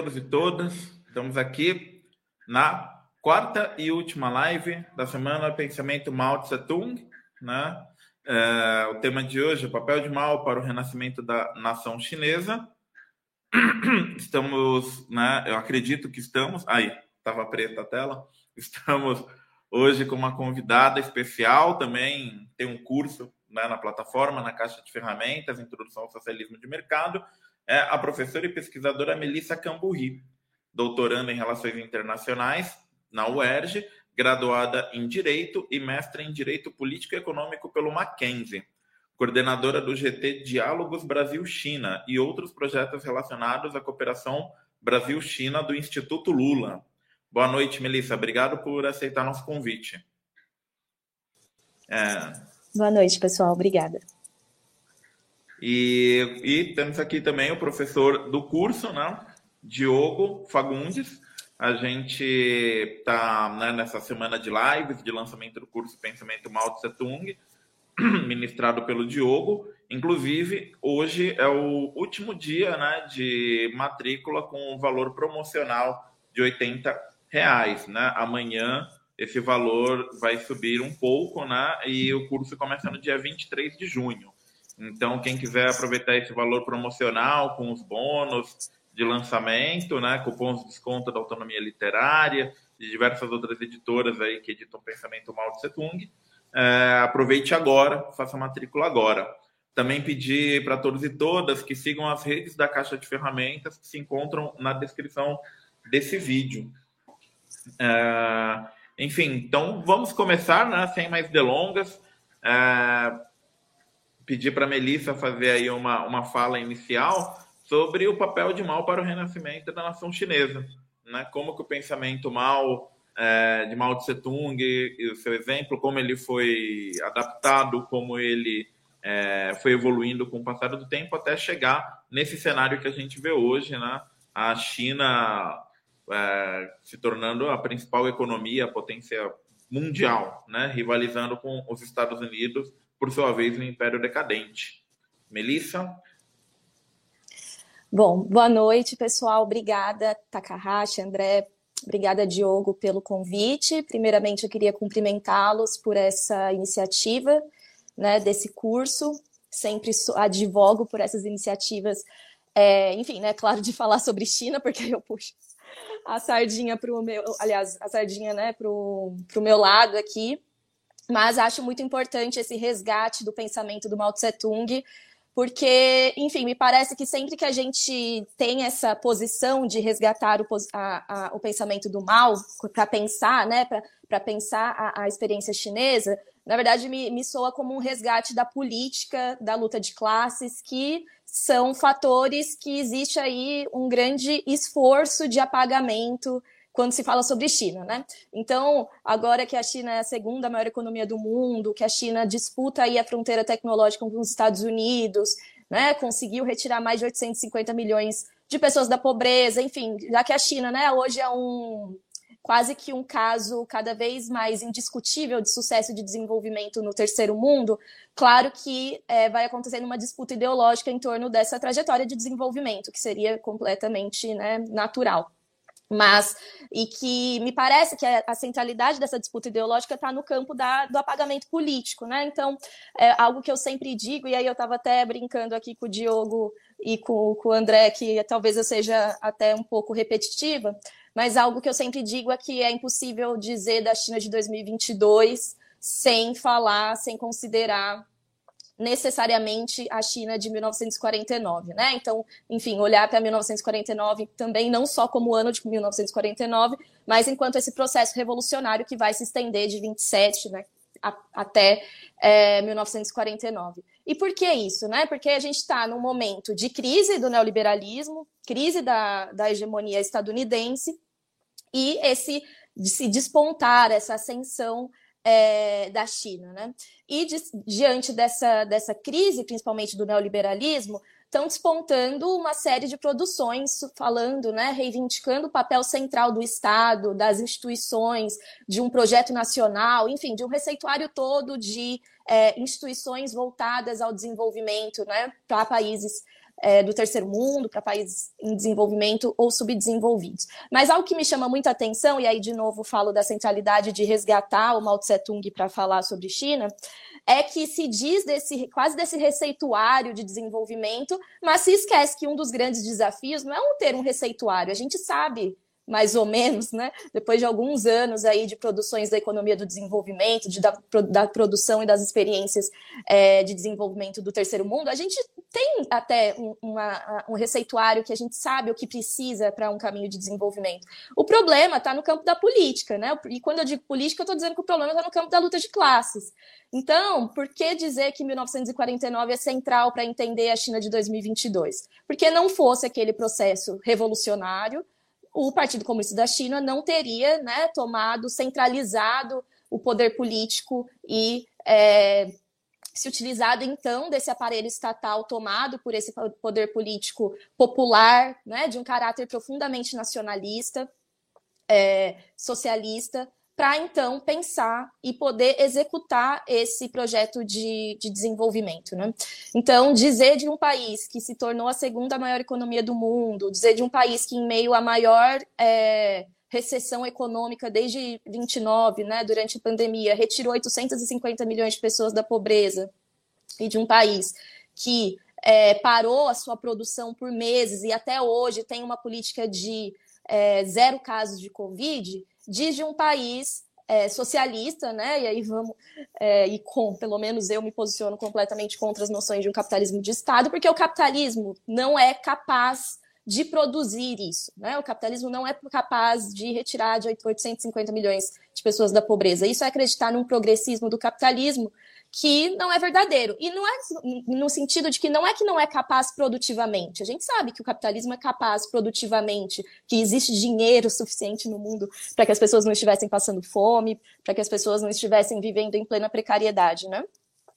Todos e todas. Estamos aqui na quarta e última live da semana Pensamento Mao Tse Tung, né? É, o tema de hoje é o papel de Mao para o renascimento da nação chinesa. Estamos, né? Eu acredito que estamos. Aí, estava preta a tela. Estamos hoje com uma convidada especial também. Tem um curso né, na plataforma, na caixa de ferramentas, Introdução ao Socialismo de Mercado é a professora e pesquisadora Melissa Camburri, doutoranda em Relações Internacionais na UERJ, graduada em Direito e mestre em Direito Político e Econômico pelo Mackenzie, coordenadora do GT Diálogos Brasil-China e outros projetos relacionados à cooperação Brasil-China do Instituto Lula. Boa noite, Melissa. Obrigado por aceitar nosso convite. É... Boa noite, pessoal. Obrigada. E, e temos aqui também o professor do curso, né? Diogo Fagundes. A gente está né, nessa semana de lives de lançamento do curso Pensamento Mao Tse Tung, ministrado pelo Diogo. Inclusive, hoje é o último dia né, de matrícula com valor promocional de 80 reais. Né? Amanhã esse valor vai subir um pouco, né? E o curso começa no dia 23 de junho. Então, quem quiser aproveitar esse valor promocional com os bônus de lançamento, né, cupons de desconto da autonomia literária, de diversas outras editoras aí que editam Pensamento Mal de Setung, é, aproveite agora, faça a matrícula agora. Também pedir para todos e todas que sigam as redes da Caixa de Ferramentas que se encontram na descrição desse vídeo. É, enfim, então vamos começar, né, sem mais delongas. É, pedir para a Melissa fazer aí uma, uma fala inicial sobre o papel de Mao para o renascimento da nação chinesa. Né? Como que o pensamento Mao, é, de Mao Tse Tung e o seu exemplo, como ele foi adaptado, como ele é, foi evoluindo com o passar do tempo até chegar nesse cenário que a gente vê hoje, né? a China é, se tornando a principal economia, a potência mundial, né? rivalizando com os Estados Unidos por sua vez, um império decadente. Melissa? Bom, boa noite, pessoal. Obrigada, Takahashi, André. Obrigada, Diogo, pelo convite. Primeiramente, eu queria cumprimentá-los por essa iniciativa, né, desse curso. Sempre advogo por essas iniciativas. É, enfim, né, claro, de falar sobre China, porque eu puxo a sardinha para o meu, aliás, a sardinha, né, para o meu lado aqui. Mas acho muito importante esse resgate do pensamento do Mao Tse Tung, porque, enfim, me parece que sempre que a gente tem essa posição de resgatar o, a, a, o pensamento do Mao para pensar, né, para pensar a, a, experiência chinesa, na verdade me, me soa como um resgate da política, da luta de classes, que são fatores que existe aí um grande esforço de apagamento quando se fala sobre China, né? Então, agora que a China é a segunda maior economia do mundo, que a China disputa aí a fronteira tecnológica com os Estados Unidos, né? Conseguiu retirar mais de 850 milhões de pessoas da pobreza, enfim, já que a China, né, hoje é um quase que um caso cada vez mais indiscutível de sucesso de desenvolvimento no terceiro mundo, claro que é, vai acontecendo uma disputa ideológica em torno dessa trajetória de desenvolvimento, que seria completamente né, natural mas e que me parece que a, centralidade dessa disputa ideológica está no campo da, do apagamento político, né? Então, é algo que eu sempre digo, e aí eu estava até brincando aqui com o Diogo e com, com o André, que talvez eu seja até um pouco repetitiva, mas algo que eu sempre digo é que é impossível dizer da China de 2022 sem falar, sem considerar necessariamente a China de 1949, né? Então, enfim, olhar para 1949 também não só como ano de 1949, mas enquanto esse processo revolucionário que vai se estender de 27, né, a, até é, 1949. E por que isso, né? Porque a gente está num momento de crise do neoliberalismo, crise da, da hegemonia estadunidense e esse de se despontar essa ascensão é, da China. Né? E di diante dessa, dessa crise, principalmente do neoliberalismo, estão despontando uma série de produções falando, né, reivindicando o papel central do Estado, das instituições, de um projeto nacional, enfim, de um receituário todo de é, instituições voltadas ao desenvolvimento né, para países é, do terceiro mundo, para países em desenvolvimento ou subdesenvolvidos. Mas algo que me chama muita atenção, e aí de novo falo da centralidade de resgatar o Mao Tse Tung para falar sobre China, é que se diz desse quase desse receituário de desenvolvimento, mas se esquece que um dos grandes desafios não é um ter um receituário. A gente sabe mais ou menos, né? Depois de alguns anos aí de produções da economia do desenvolvimento, de, da, da produção e das experiências é, de desenvolvimento do terceiro mundo, a gente tem até um, uma, um receituário que a gente sabe o que precisa para um caminho de desenvolvimento. O problema está no campo da política, né? E quando eu digo política, eu estou dizendo que o problema está no campo da luta de classes. Então, por que dizer que 1949 é central para entender a China de 2022? Porque não fosse aquele processo revolucionário o Partido Comunista da China não teria né, tomado, centralizado o poder político e é, se utilizado então desse aparelho estatal tomado por esse poder político popular, né, de um caráter profundamente nacionalista, é, socialista, para então pensar e poder executar esse projeto de, de desenvolvimento. Né? Então, dizer de um país que se tornou a segunda maior economia do mundo, dizer de um país que, em meio à maior é, recessão econômica desde 29, né, durante a pandemia, retirou 850 milhões de pessoas da pobreza, e de um país que é, parou a sua produção por meses e até hoje tem uma política de é, zero casos de Covid, diz de um país é, socialista, né? E aí vamos, é, e com, pelo menos eu me posiciono completamente contra as noções de um capitalismo de Estado, porque o capitalismo não é capaz de produzir isso, né? O capitalismo não é capaz de retirar de 850 milhões de pessoas da pobreza. Isso é acreditar num progressismo do capitalismo que não é verdadeiro. E não é no sentido de que não é que não é capaz produtivamente. A gente sabe que o capitalismo é capaz produtivamente, que existe dinheiro suficiente no mundo para que as pessoas não estivessem passando fome, para que as pessoas não estivessem vivendo em plena precariedade, né?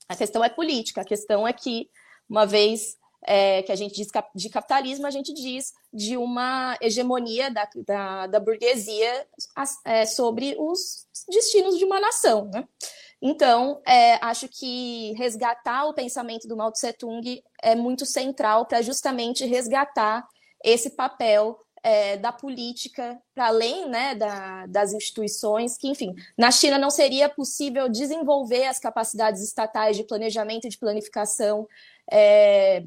A questão é política, a questão é que, uma vez é, que a gente diz de capitalismo, a gente diz de uma hegemonia da, da, da burguesia é, sobre os destinos de uma nação, né? Então, é, acho que resgatar o pensamento do Mao Tse Tung é muito central para justamente resgatar esse papel é, da política para além né, da, das instituições, que, enfim, na China não seria possível desenvolver as capacidades estatais de planejamento e de planificação, é,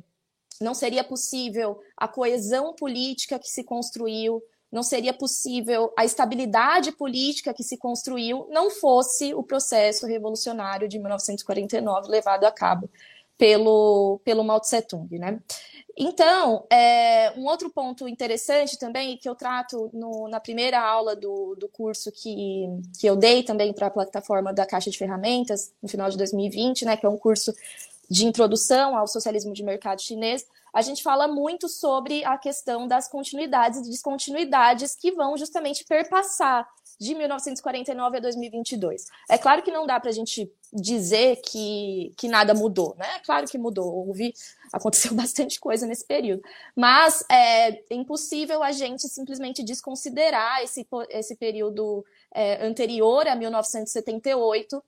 não seria possível a coesão política que se construiu não seria possível a estabilidade política que se construiu não fosse o processo revolucionário de 1949 levado a cabo pelo, pelo Mao Tse Tung, né? Então, é, um outro ponto interessante também, que eu trato no, na primeira aula do, do curso que, que eu dei também para a plataforma da Caixa de Ferramentas, no final de 2020, né, que é um curso de introdução ao socialismo de mercado chinês, a gente fala muito sobre a questão das continuidades e descontinuidades que vão justamente perpassar de 1949 a 2022. É claro que não dá para a gente dizer que, que nada mudou, né? É claro que mudou, houve, aconteceu bastante coisa nesse período, mas é impossível a gente simplesmente desconsiderar esse, esse período é, anterior a 1978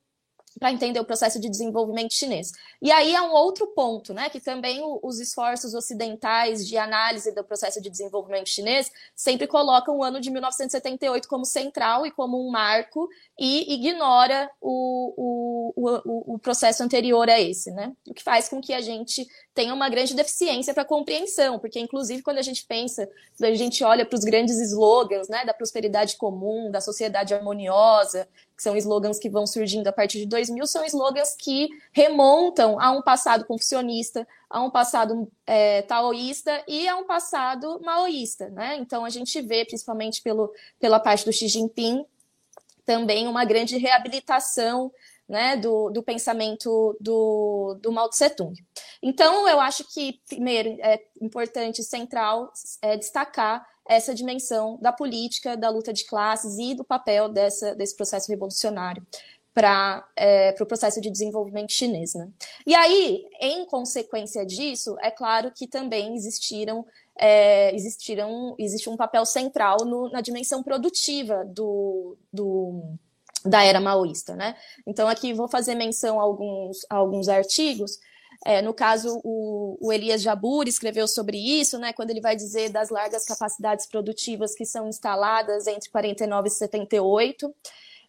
para entender o processo de desenvolvimento chinês. E aí há um outro ponto, né, que também os esforços ocidentais de análise do processo de desenvolvimento chinês sempre colocam o ano de 1978 como central e como um marco e ignora o, o, o, o processo anterior a esse, né? O que faz com que a gente tenha uma grande deficiência para compreensão, porque inclusive quando a gente pensa, quando a gente olha para os grandes slogans, né, da prosperidade comum, da sociedade harmoniosa, que são slogans que vão surgindo a partir de 2000, são slogans que remontam a um passado confucionista, a um passado é, taoísta e a um passado maoísta, né? Então a gente vê, principalmente pelo, pela parte do Xi Jinping, também uma grande reabilitação né, do, do pensamento do, do Mao Tse Tung. Então, eu acho que, primeiro, é importante, central, é destacar essa dimensão da política, da luta de classes e do papel dessa, desse processo revolucionário para é, o pro processo de desenvolvimento chinês. Né? E aí, em consequência disso, é claro que também existiram, é, existiram existe um papel central no, na dimensão produtiva do, do, da era maoísta. Né? Então, aqui vou fazer menção a alguns, a alguns artigos É, no caso, o, o, Elias Jabur escreveu sobre isso, né, quando ele vai dizer das largas capacidades produtivas que são instaladas entre 49 e 78.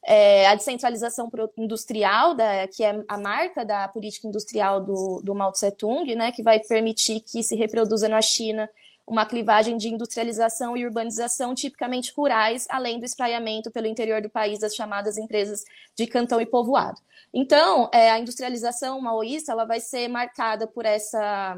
É, a descentralização industrial, da, que é a marca da política industrial do, do Mao Tse Tung, né, que vai permitir que se reproduza na China uma clivagem de industrialização e urbanização tipicamente rurais, além do espraiamento pelo interior do país das chamadas empresas de cantão e povoado. Então, é, a industrialização maoísta ela vai ser marcada por essa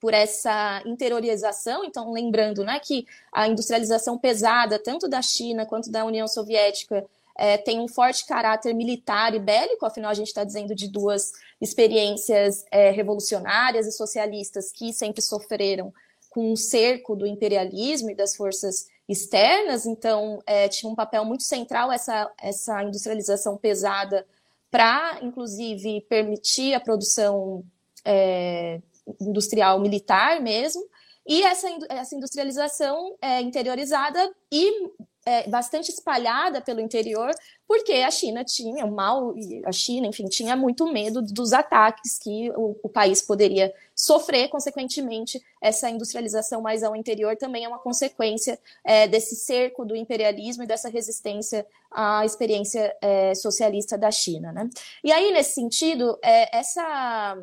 por essa interiorização, então lembrando né, que a industrialização pesada, tanto da China quanto da União Soviética, é, tem um forte caráter militar e bélico, afinal a gente está dizendo de duas experiências é, revolucionárias e socialistas que sempre sofreram com um cerco do imperialismo e das forças externas, então é, tinha um papel muito central essa, essa industrialização pesada para, inclusive, permitir a produção é, industrial militar mesmo, e essa, essa industrialização é, interiorizada e é, bastante espalhada pelo interior, porque a China tinha, o mal, a China, enfim, tinha muito medo dos ataques que o, o, país poderia sofrer, consequentemente, essa industrialização mais ao interior também é uma consequência é, desse cerco do imperialismo e dessa resistência à experiência é, socialista da China. Né? E aí, nesse sentido, é, essa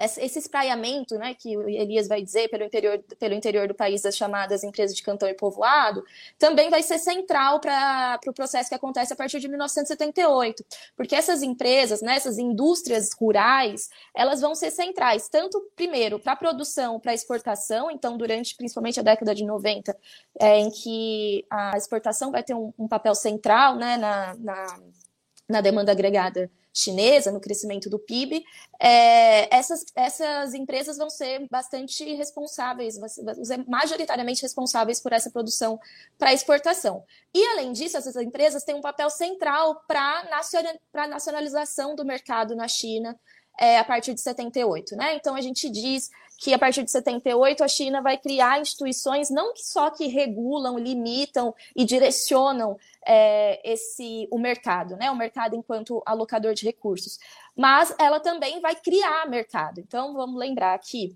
esse espraiamento, né, que Elias vai dizer pelo interior, pelo interior do país das chamadas empresas de cantão e povoado, também vai ser central para o pro processo que acontece a partir de 1978, porque essas empresas, né, essas indústrias rurais, elas vão ser centrais, tanto primeiro para a produção, para a exportação, então durante principalmente a década de 90, é, em que a exportação vai ter um, um papel central né, na, na, na demanda agregada chinesa, no crescimento do PIB, é, essas, essas empresas vão ser bastante responsáveis, vão ser majoritariamente responsáveis por essa produção para exportação. E, além disso, essas empresas têm um papel central para a nacionalização do mercado na China, é, a partir de 78, né? Então a gente diz que a partir de 78 a China vai criar instituições não só que regulam, limitam e direcionam é, esse o mercado, né? O mercado enquanto alocador de recursos, mas ela também vai criar mercado. Então vamos lembrar que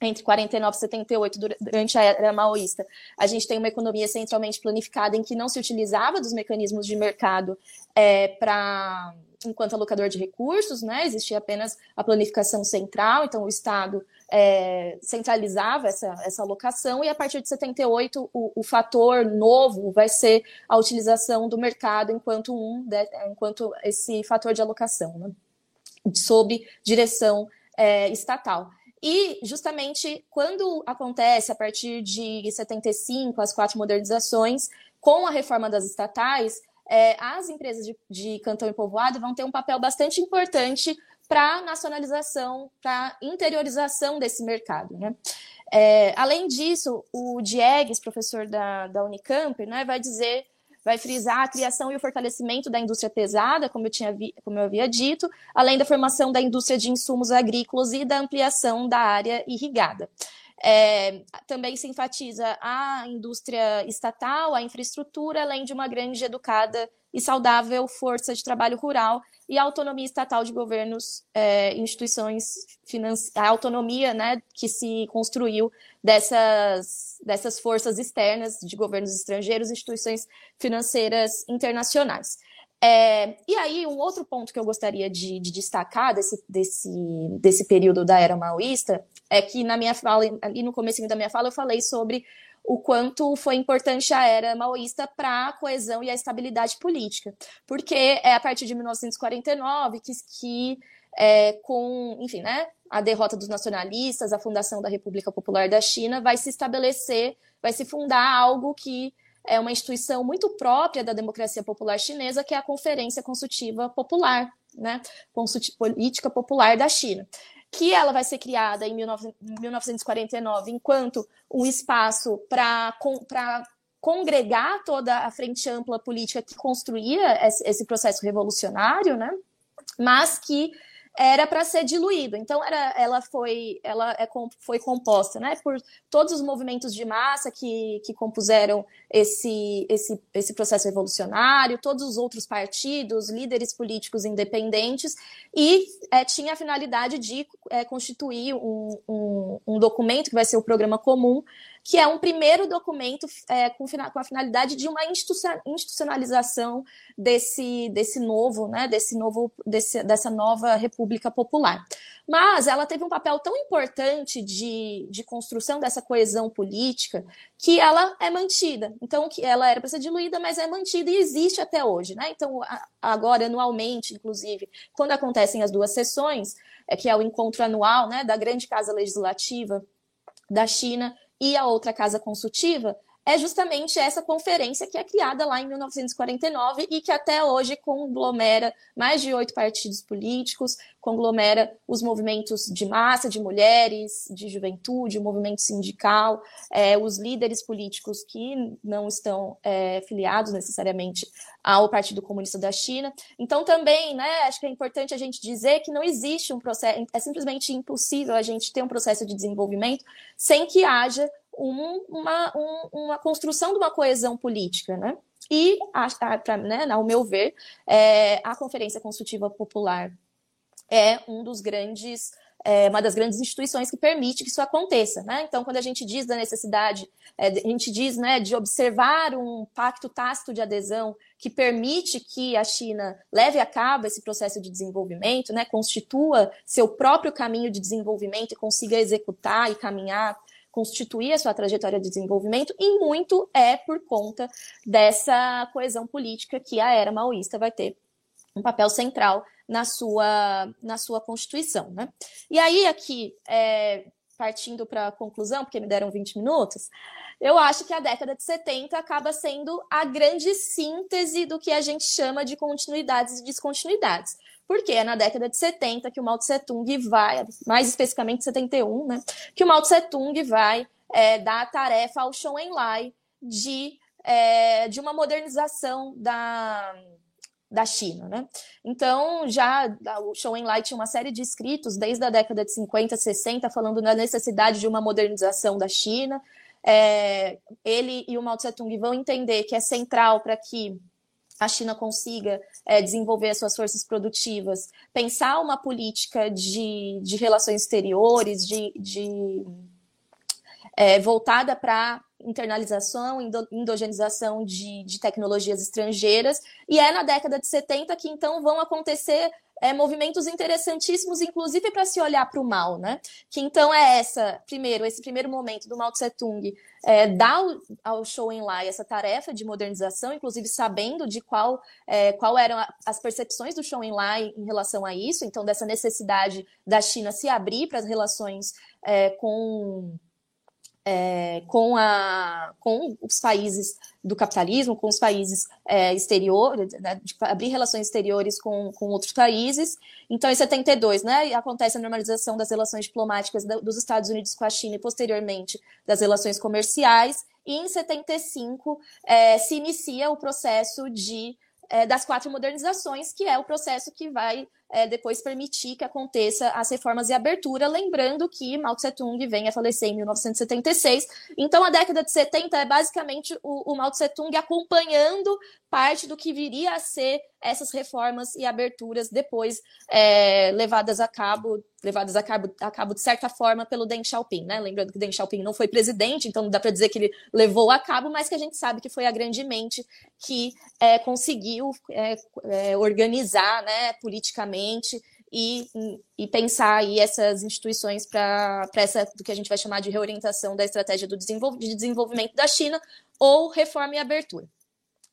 entre 49 e 78, durante a era maoísta, a gente tem uma economia centralmente planificada em que não se utilizava dos mecanismos de mercado é, para enquanto alocador de recursos, né? Existia apenas a planificação central, então o Estado é, centralizava essa, essa alocação, e a partir de 78 o, o fator novo vai ser a utilização do mercado enquanto um de, enquanto esse fator de alocação, né? sob direção é, estatal. E justamente quando acontece a partir de 75 as quatro modernizações, com a reforma das estatais, é, as empresas de, de cantão e povoado vão ter um papel bastante importante para nacionalização, para interiorização desse mercado. Né? É, além disso, o Diegues, professor da, da Unicamp, né, vai dizer, vai frisar a criação e o fortalecimento da indústria pesada, como eu, tinha como eu havia dito, além da formação da indústria de insumos agrícolas e da ampliação da área irrigada. É, também se enfatiza a indústria estatal, a infraestrutura, além de uma grande, educada e saudável força de trabalho rural e autonomia estatal de governos é, instituições financeiras, a autonomia né, que se construiu dessas, dessas forças externas de governos estrangeiros instituições financeiras internacionais. É, e aí, um outro ponto que eu gostaria de, de, destacar desse, desse, desse período da era maoísta é que na minha fala, ali no começo da minha fala, eu falei sobre o quanto foi importante a era maoísta para a coesão e a estabilidade política. Porque é a partir de 1949 que, que é, com, enfim, né, a derrota dos nacionalistas, a fundação da República Popular da China, vai se estabelecer, vai se fundar algo que é uma instituição muito própria da democracia popular chinesa, que é a Conferência Consultiva Popular, né? Política Popular da China. Que ela vai ser criada em 1949 enquanto um espaço para congregar toda a frente ampla política que construía esse processo revolucionário, né? mas que era para ser diluído. Então era, ela foi, ela é, foi composta, né, por todos os movimentos de massa que, que compuseram esse, esse, esse processo revolucionário, todos os outros partidos, líderes políticos independentes, e é, tinha a finalidade de é, constituir um, um, um documento que vai ser o programa comum que é um primeiro documento é, com, com, a finalidade de uma institucionalização desse, desse novo, né, desse novo, desse, dessa nova República Popular. Mas ela teve um papel tão importante de, de construção dessa coesão política que ela é mantida. Então, que ela era para ser diluída, mas é mantida e existe até hoje. Né? Então, agora, anualmente, inclusive, quando acontecem as duas sessões, é que é o encontro anual né, da Grande Casa Legislativa da China e a outra casa consultiva é justamente essa conferência que é criada lá em 1949 e que até hoje conglomera mais de oito partidos políticos, conglomera os movimentos de massa, de mulheres, de juventude, o movimento sindical, é, os líderes políticos que não estão é, filiados necessariamente ao Partido Comunista da China. Então, também, né, acho que é importante a gente dizer que não existe um processo, é simplesmente impossível a gente ter um processo de desenvolvimento sem que haja um, uma, um, uma construção de uma coesão política, né? E, a, a, pra, né, ao meu ver, é, a Conferência Consultiva Popular é um dos grandes é uma das grandes instituições que permite que isso aconteça. Né? Então, quando a gente diz da necessidade, é, a gente diz né, de observar um pacto tácito de adesão que permite que a China leve a cabo esse processo de desenvolvimento, né, constitua seu próprio caminho de desenvolvimento e consiga executar e caminhar constituir a sua trajetória de desenvolvimento, e muito é por conta dessa coesão política que a era maoísta vai ter um papel central na sua, na sua Constituição. Né? E aí, aqui, é, partindo para a conclusão, porque me deram 20 minutos, eu acho que a década de 70 acaba sendo a grande síntese do que a gente chama de continuidades e descontinuidades porque é na década de 70 que o Mao Tse Tung vai, mais especificamente 71, né, que o Mao Tse Tung vai é, dar a tarefa ao Zhou Enlai de, é, de uma modernização da, da China, né? Então, já o Zhou Enlai tinha uma série de escritos desde a década de 50, 60, falando na necessidade de uma modernização da China. É, ele e o Mao Tse Tung vão entender que é central para que a China consiga é, desenvolver as suas forças produtivas, pensar uma política de, de relações exteriores, de, de é, voltada para internalização, endogenização de, de tecnologias estrangeiras, e é na década de 70 que então vão acontecer é, movimentos interessantíssimos, inclusive para se olhar para o mal, né? Que então é essa, primeiro, esse primeiro momento do Mao Tse Tung é, dá ao, Zhou Enlai essa tarefa de modernização, inclusive sabendo de qual, é, qual eram as percepções do Zhou Enlai em relação a isso, então dessa necessidade da China se abrir para as relações é, com é, com, a, com os países do capitalismo, com os países é, exteriores, né, abrir relações exteriores com, com outros países. Então, em 72, né, acontece a normalização das relações diplomáticas dos Estados Unidos com a China e, posteriormente, das relações comerciais. E, em 75, é, se inicia o processo de, é, das quatro modernizações, que é o processo que vai é, depois permitir que aconteça as reformas e abertura, lembrando que Mao Tse Tung vem a falecer em 1976. Então, a década de 70 é basicamente o, o Mao Tse Tung acompanhando parte do que viria a ser essas reformas e aberturas depois é, levadas a cabo, levadas a cabo, a cabo de certa forma pelo Deng Xiaoping, né? Lembrando que Deng Xiaoping não foi presidente, então não dá para dizer que ele levou a cabo, mas que a gente sabe que foi a grande mente que é, conseguiu é, é organizar, né, politicamente e, e, pensar aí essas instituições para essa do que a gente vai chamar de reorientação da estratégia do desenvol de desenvolvimento da China ou reforma e abertura.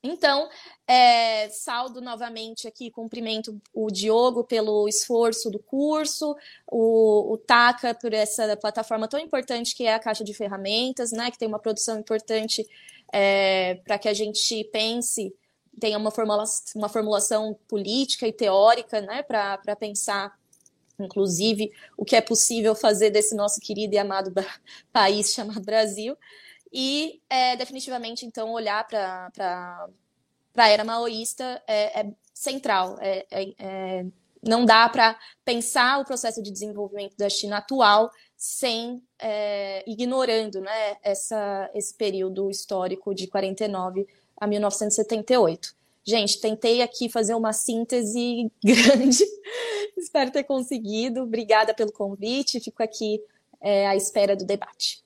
Então, é, saldo novamente aqui, cumprimento o Diogo pelo esforço do curso, o, o TACA por essa plataforma tão importante que é a Caixa de Ferramentas, né, que tem uma produção importante é, para que a gente pense, tenha uma, formula uma formulação política e teórica né, para pensar inclusive o que é possível fazer desse nosso querido e amado país chamado Brasil. E é, definitivamente então olhar para a era maoísta é, é central, é, é, é, não dá para pensar o processo de desenvolvimento da China atual sem é, ignorando né, essa, esse período histórico de 49 a 1978. Gente, tentei aqui fazer uma síntese grande, espero ter conseguido. Obrigada pelo convite, fico aqui é, à espera do debate.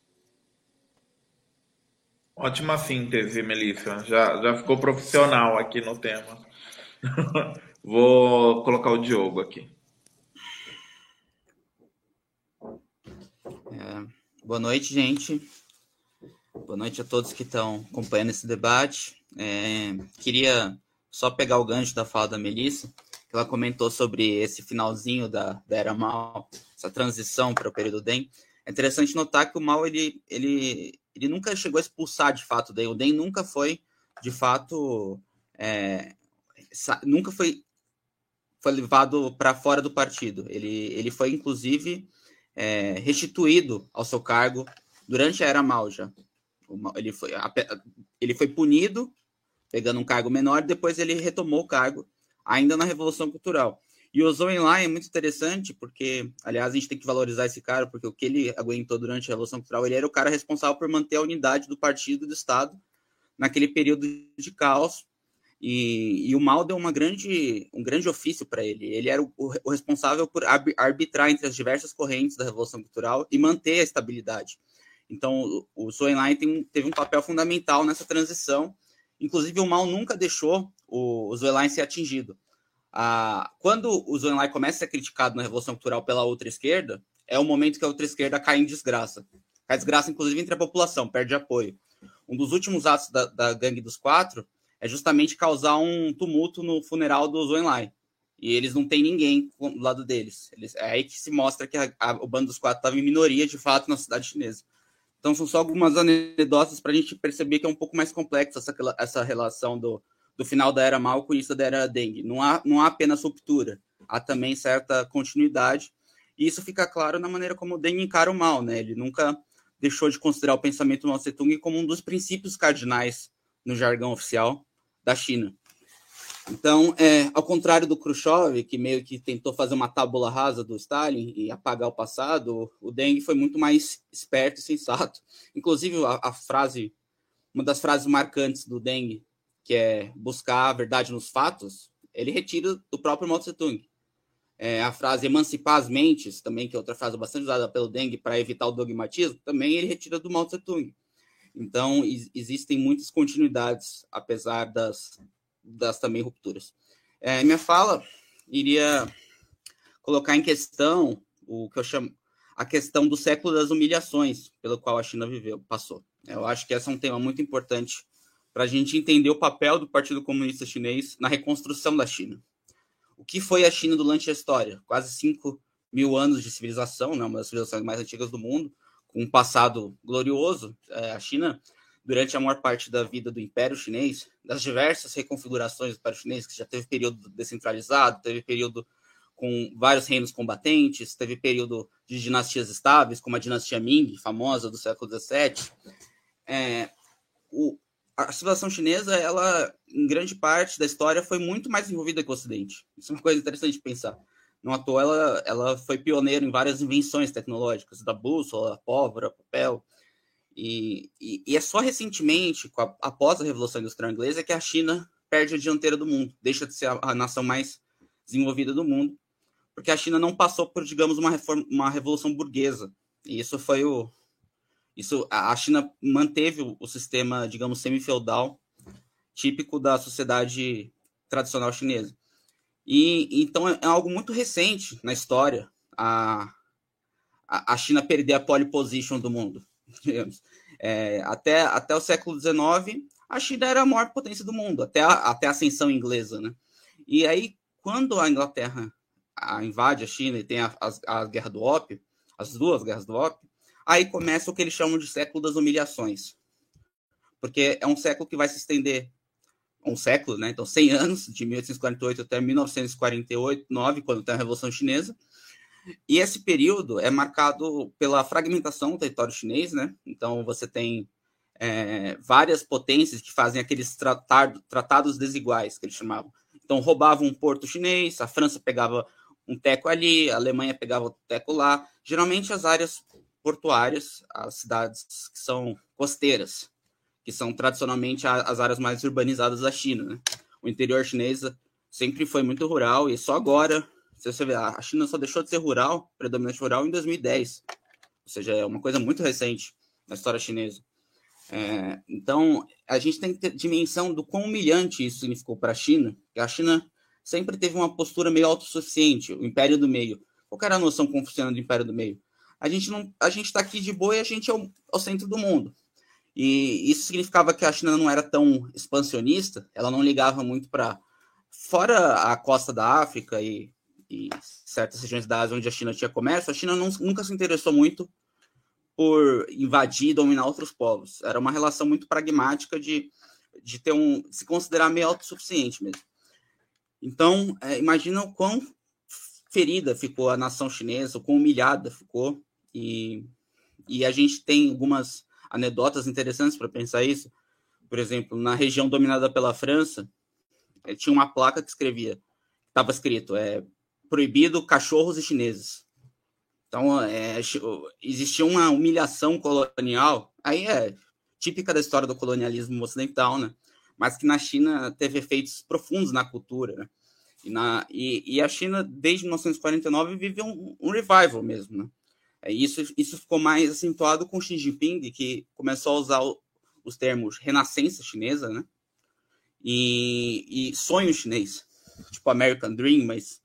Ótima síntese, Melissa. Já, já ficou profissional aqui no tema. Vou colocar o Diogo aqui. É, boa noite, gente. Boa noite a todos que estão acompanhando esse debate. É, queria só pegar o gancho da fala da Melissa, que ela comentou sobre esse finalzinho da, da Era Mal, essa transição para o período DEM. É interessante notar que o Mal ele, ele, ele nunca chegou a expulsar de fato o DEM. O DEM nunca foi, de fato, é, nunca foi foi levado para fora do partido. Ele, ele foi, inclusive, é, restituído ao seu cargo durante a era Ele foi, ele foi punido, pegando um cargo menor, depois ele retomou o cargo, ainda na Revolução Cultural. E o Zhou Enlai é muito interessante, porque, aliás, a gente tem que valorizar esse cara, porque o que ele aguentou durante a Revolução Cultural, ele era o cara responsável por manter a unidade do partido e do Estado naquele período de caos, e, e, o Mal deu uma grande, um grande ofício para ele. Ele era o, o, responsável por arbitrar entre as diversas correntes da Revolução Cultural e manter a estabilidade. Então, o, Zhou Enlai teve um papel fundamental nessa transição. Inclusive, o Mal nunca deixou o, o Enlai ser atingido. Ah, quando o Zhou Enlai começa a ser criticado na Revolução Cultural pela outra esquerda, é o momento que a outra esquerda cai em desgraça. Cai desgraça, inclusive, entre a população, perde apoio. Um dos últimos atos da, da Gangue dos Quatro é justamente causar um tumulto no funeral do Zoenlai. E eles não têm ninguém do lado deles. Eles, é aí que se mostra que a, a, o bando dos quatro estava em minoria, de fato, na cidade chinesa. Então, são só algumas anedotas para a gente perceber que é um pouco mais complexa essa, essa relação do, do final da era Mao com o início da era Deng. Não há, não há apenas ruptura, há também certa continuidade. E isso fica claro na maneira como o Deng encara o mal. Né? Ele nunca deixou de considerar o pensamento Mao Tse-tung como um dos princípios cardinais no jargão oficial da China. Então, é, ao contrário do Khrushchev, que meio que tentou fazer uma tábula rasa do Stalin e apagar o passado, o Deng foi muito mais esperto e sensato. Inclusive, a, a frase, uma das frases marcantes do Deng, que é buscar a verdade nos fatos, ele retira do próprio Mao Tse-tung. É, a frase emancipar as mentes, também, que é outra frase bastante usada pelo Deng para evitar o dogmatismo, também ele retira do Mao Tse-tung. Então, existem muitas continuidades, apesar das, das também rupturas. É, minha fala iria colocar em questão o que eu chamo a questão do século das humilhações pelo qual a China viveu, passou. Eu acho que esse é um tema muito importante para a gente entender o papel do Partido Comunista Chinês na reconstrução da China. O que foi a China durante a história? Quase 5 mil anos de civilização, né, uma das civilizações mais antigas do mundo, com um passado glorioso. É, a China, durante a maior parte da vida do Império Chinês, das diversas reconfigurações do Império Chinês, que já teve período descentralizado, teve período com vários reinos combatentes, teve período de dinastias estáveis, como a dinastia Ming, famosa do século XVII. É, o, a civilização chinesa, ela, em grande parte da história, foi muito mais envolvida que o Ocidente. Isso é uma coisa interessante de pensar. Não à toa, ela, ela foi pioneira em várias invenções tecnológicas, da bússola, pólvora, papel. E, e, e, é só recentemente, a, após a Revolução Industrial Inglesa, que a China perde a dianteira do mundo, deixa de ser a, a, nação mais desenvolvida do mundo, porque a China não passou por, digamos, uma, reforma, uma revolução burguesa. E isso foi o. Isso, a China manteve o, o sistema, digamos, semi-feudal, típico da sociedade tradicional chinesa. E então é algo muito recente na história a, a China perder a pole position do mundo. É, até, até o século XIX, a China era a maior potência do mundo, até a, até a ascensão inglesa. Né? E aí, quando a Inglaterra a, invade a China e tem a, a, a guerra do ópio, as duas guerras do ópio, aí começa o que eles chamam de século das humilhações. Porque é um século que vai se estender um século, né? Então, 100 anos, de 1848 até 1948, 9, quando tem a Revolução Chinesa. E esse período é marcado pela fragmentação do território chinês, né? Então, você tem é, várias potências que fazem aqueles tratado, tratados desiguais, que eles chamavam. Então, roubavam um porto chinês, a França pegava um teco ali, a Alemanha pegava outro teco lá. Geralmente as áreas portuárias, as cidades que são costeiras, que são tradicionalmente as áreas mais urbanizadas da China. Né? O interior chinês sempre foi muito rural e só agora, se você ver, a China só deixou de ser rural, predominante rural, em 2010. Ou seja, é uma coisa muito recente na história chinesa. É, então, a gente tem que ter dimensão do quão humilhante isso significou para a China, que a China sempre teve uma postura meio autossuficiente, o império do meio. Qual era a noção confuciana do império do meio? A gente não, a gente está aqui de boa e a gente é o, é o, centro do mundo. E isso significava que a China não era tão expansionista, ela não ligava muito para fora a costa da África e, e, certas regiões da Ásia onde a China tinha comércio, a China não, nunca se interessou muito por invadir e dominar outros povos. Era uma relação muito pragmática de, de ter um se considerar meio autossuficiente mesmo. Então, é, imagina o quão ferida ficou a nação chinesa, o quão humilhada ficou. E, e a gente tem algumas anedotas interessantes para pensar isso. Por exemplo, na região dominada pela França, é, tinha uma placa que escrevia, estava escrito, é proibido cachorros e chineses. Então, é, existia uma humilhação colonial, aí é típica da história do colonialismo ocidental, né? Mas que na China teve efeitos profundos na cultura, né? E, na, e, e, a China, desde 1949, vive um, um revival mesmo, né? É, isso, isso ficou mais acentuado com Xi Jinping, que começou a usar o, os termos renascença chinesa, né? E, e sonho chinês, tipo American Dream, mas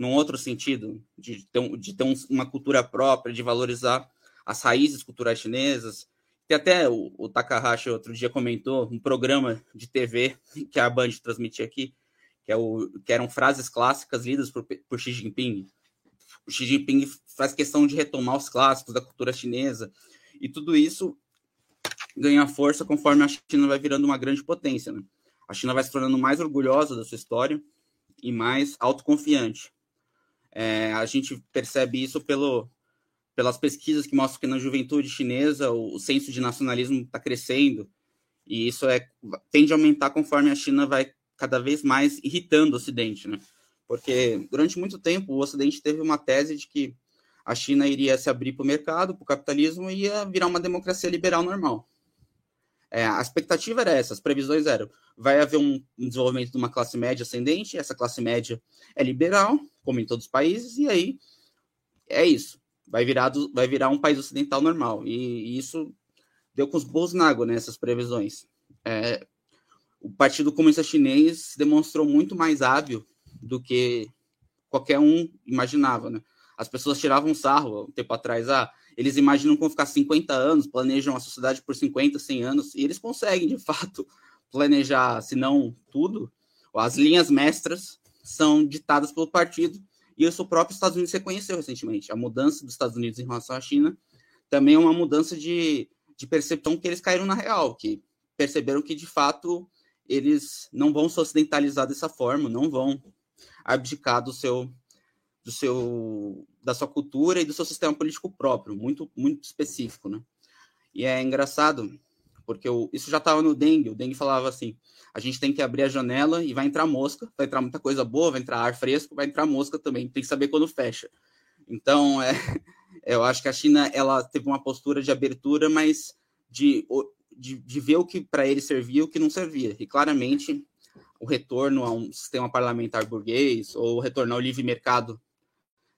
num outro sentido, de ter, de ter um, uma cultura própria, de valorizar as raízes culturais chinesas. Tem até o, o, Takahashi outro dia comentou um programa de TV que a Band transmitia aqui, que, é o, que eram frases clássicas lidas por, por Xi Jinping. O Xi Jinping faz questão de retomar os clássicos da cultura chinesa, e tudo isso ganha força conforme a China vai virando uma grande potência. Né? A China vai se tornando mais orgulhosa da sua história e mais autoconfiante. É, a gente percebe isso pelo, pelas pesquisas que mostram que na juventude chinesa o, o senso de nacionalismo está crescendo e isso é tende a aumentar conforme a China vai cada vez mais irritando o Ocidente, né? Porque durante muito tempo o Ocidente teve uma tese de que a China iria se abrir para o mercado, para o capitalismo e ia virar uma democracia liberal normal. É, a expectativa era essa, as previsões eram: vai haver um, desenvolvimento de uma classe média ascendente, essa classe média é liberal, como em todos os países, e aí é isso. Vai virar, do, vai virar um país ocidental normal. E, e isso deu com os bolsos na água nessas né, previsões. É, o Partido Comunista Chinês demonstrou muito mais hábil do que qualquer um imaginava. Né? As pessoas tiravam sarro um tempo atrás. Ah, eles imaginam vão ficar 50 anos, planejam a sociedade por 50, 100 anos, e eles conseguem, de fato, planejar, se não tudo. As linhas mestras são ditadas pelo partido, e isso o próprio Estados Unidos reconheceu recentemente. A mudança dos Estados Unidos em relação à China também é uma mudança de, de percepção que eles caíram na real, que perceberam que, de fato, eles não vão se ocidentalizar dessa forma, não vão abdicar do seu do seu da sua cultura e do seu sistema político próprio, muito muito específico, né? E é engraçado porque eu, isso já estava no dengue. O dengue falava assim: a gente tem que abrir a janela e vai entrar mosca, vai entrar muita coisa boa, vai entrar ar fresco, vai entrar mosca também. Tem que saber quando fecha. Então, é, eu acho que a China ela teve uma postura de abertura, mas de, de, de ver o que para ele servia e o que não servia. E claramente o retorno a um sistema parlamentar burguês ou o retorno ao livre mercado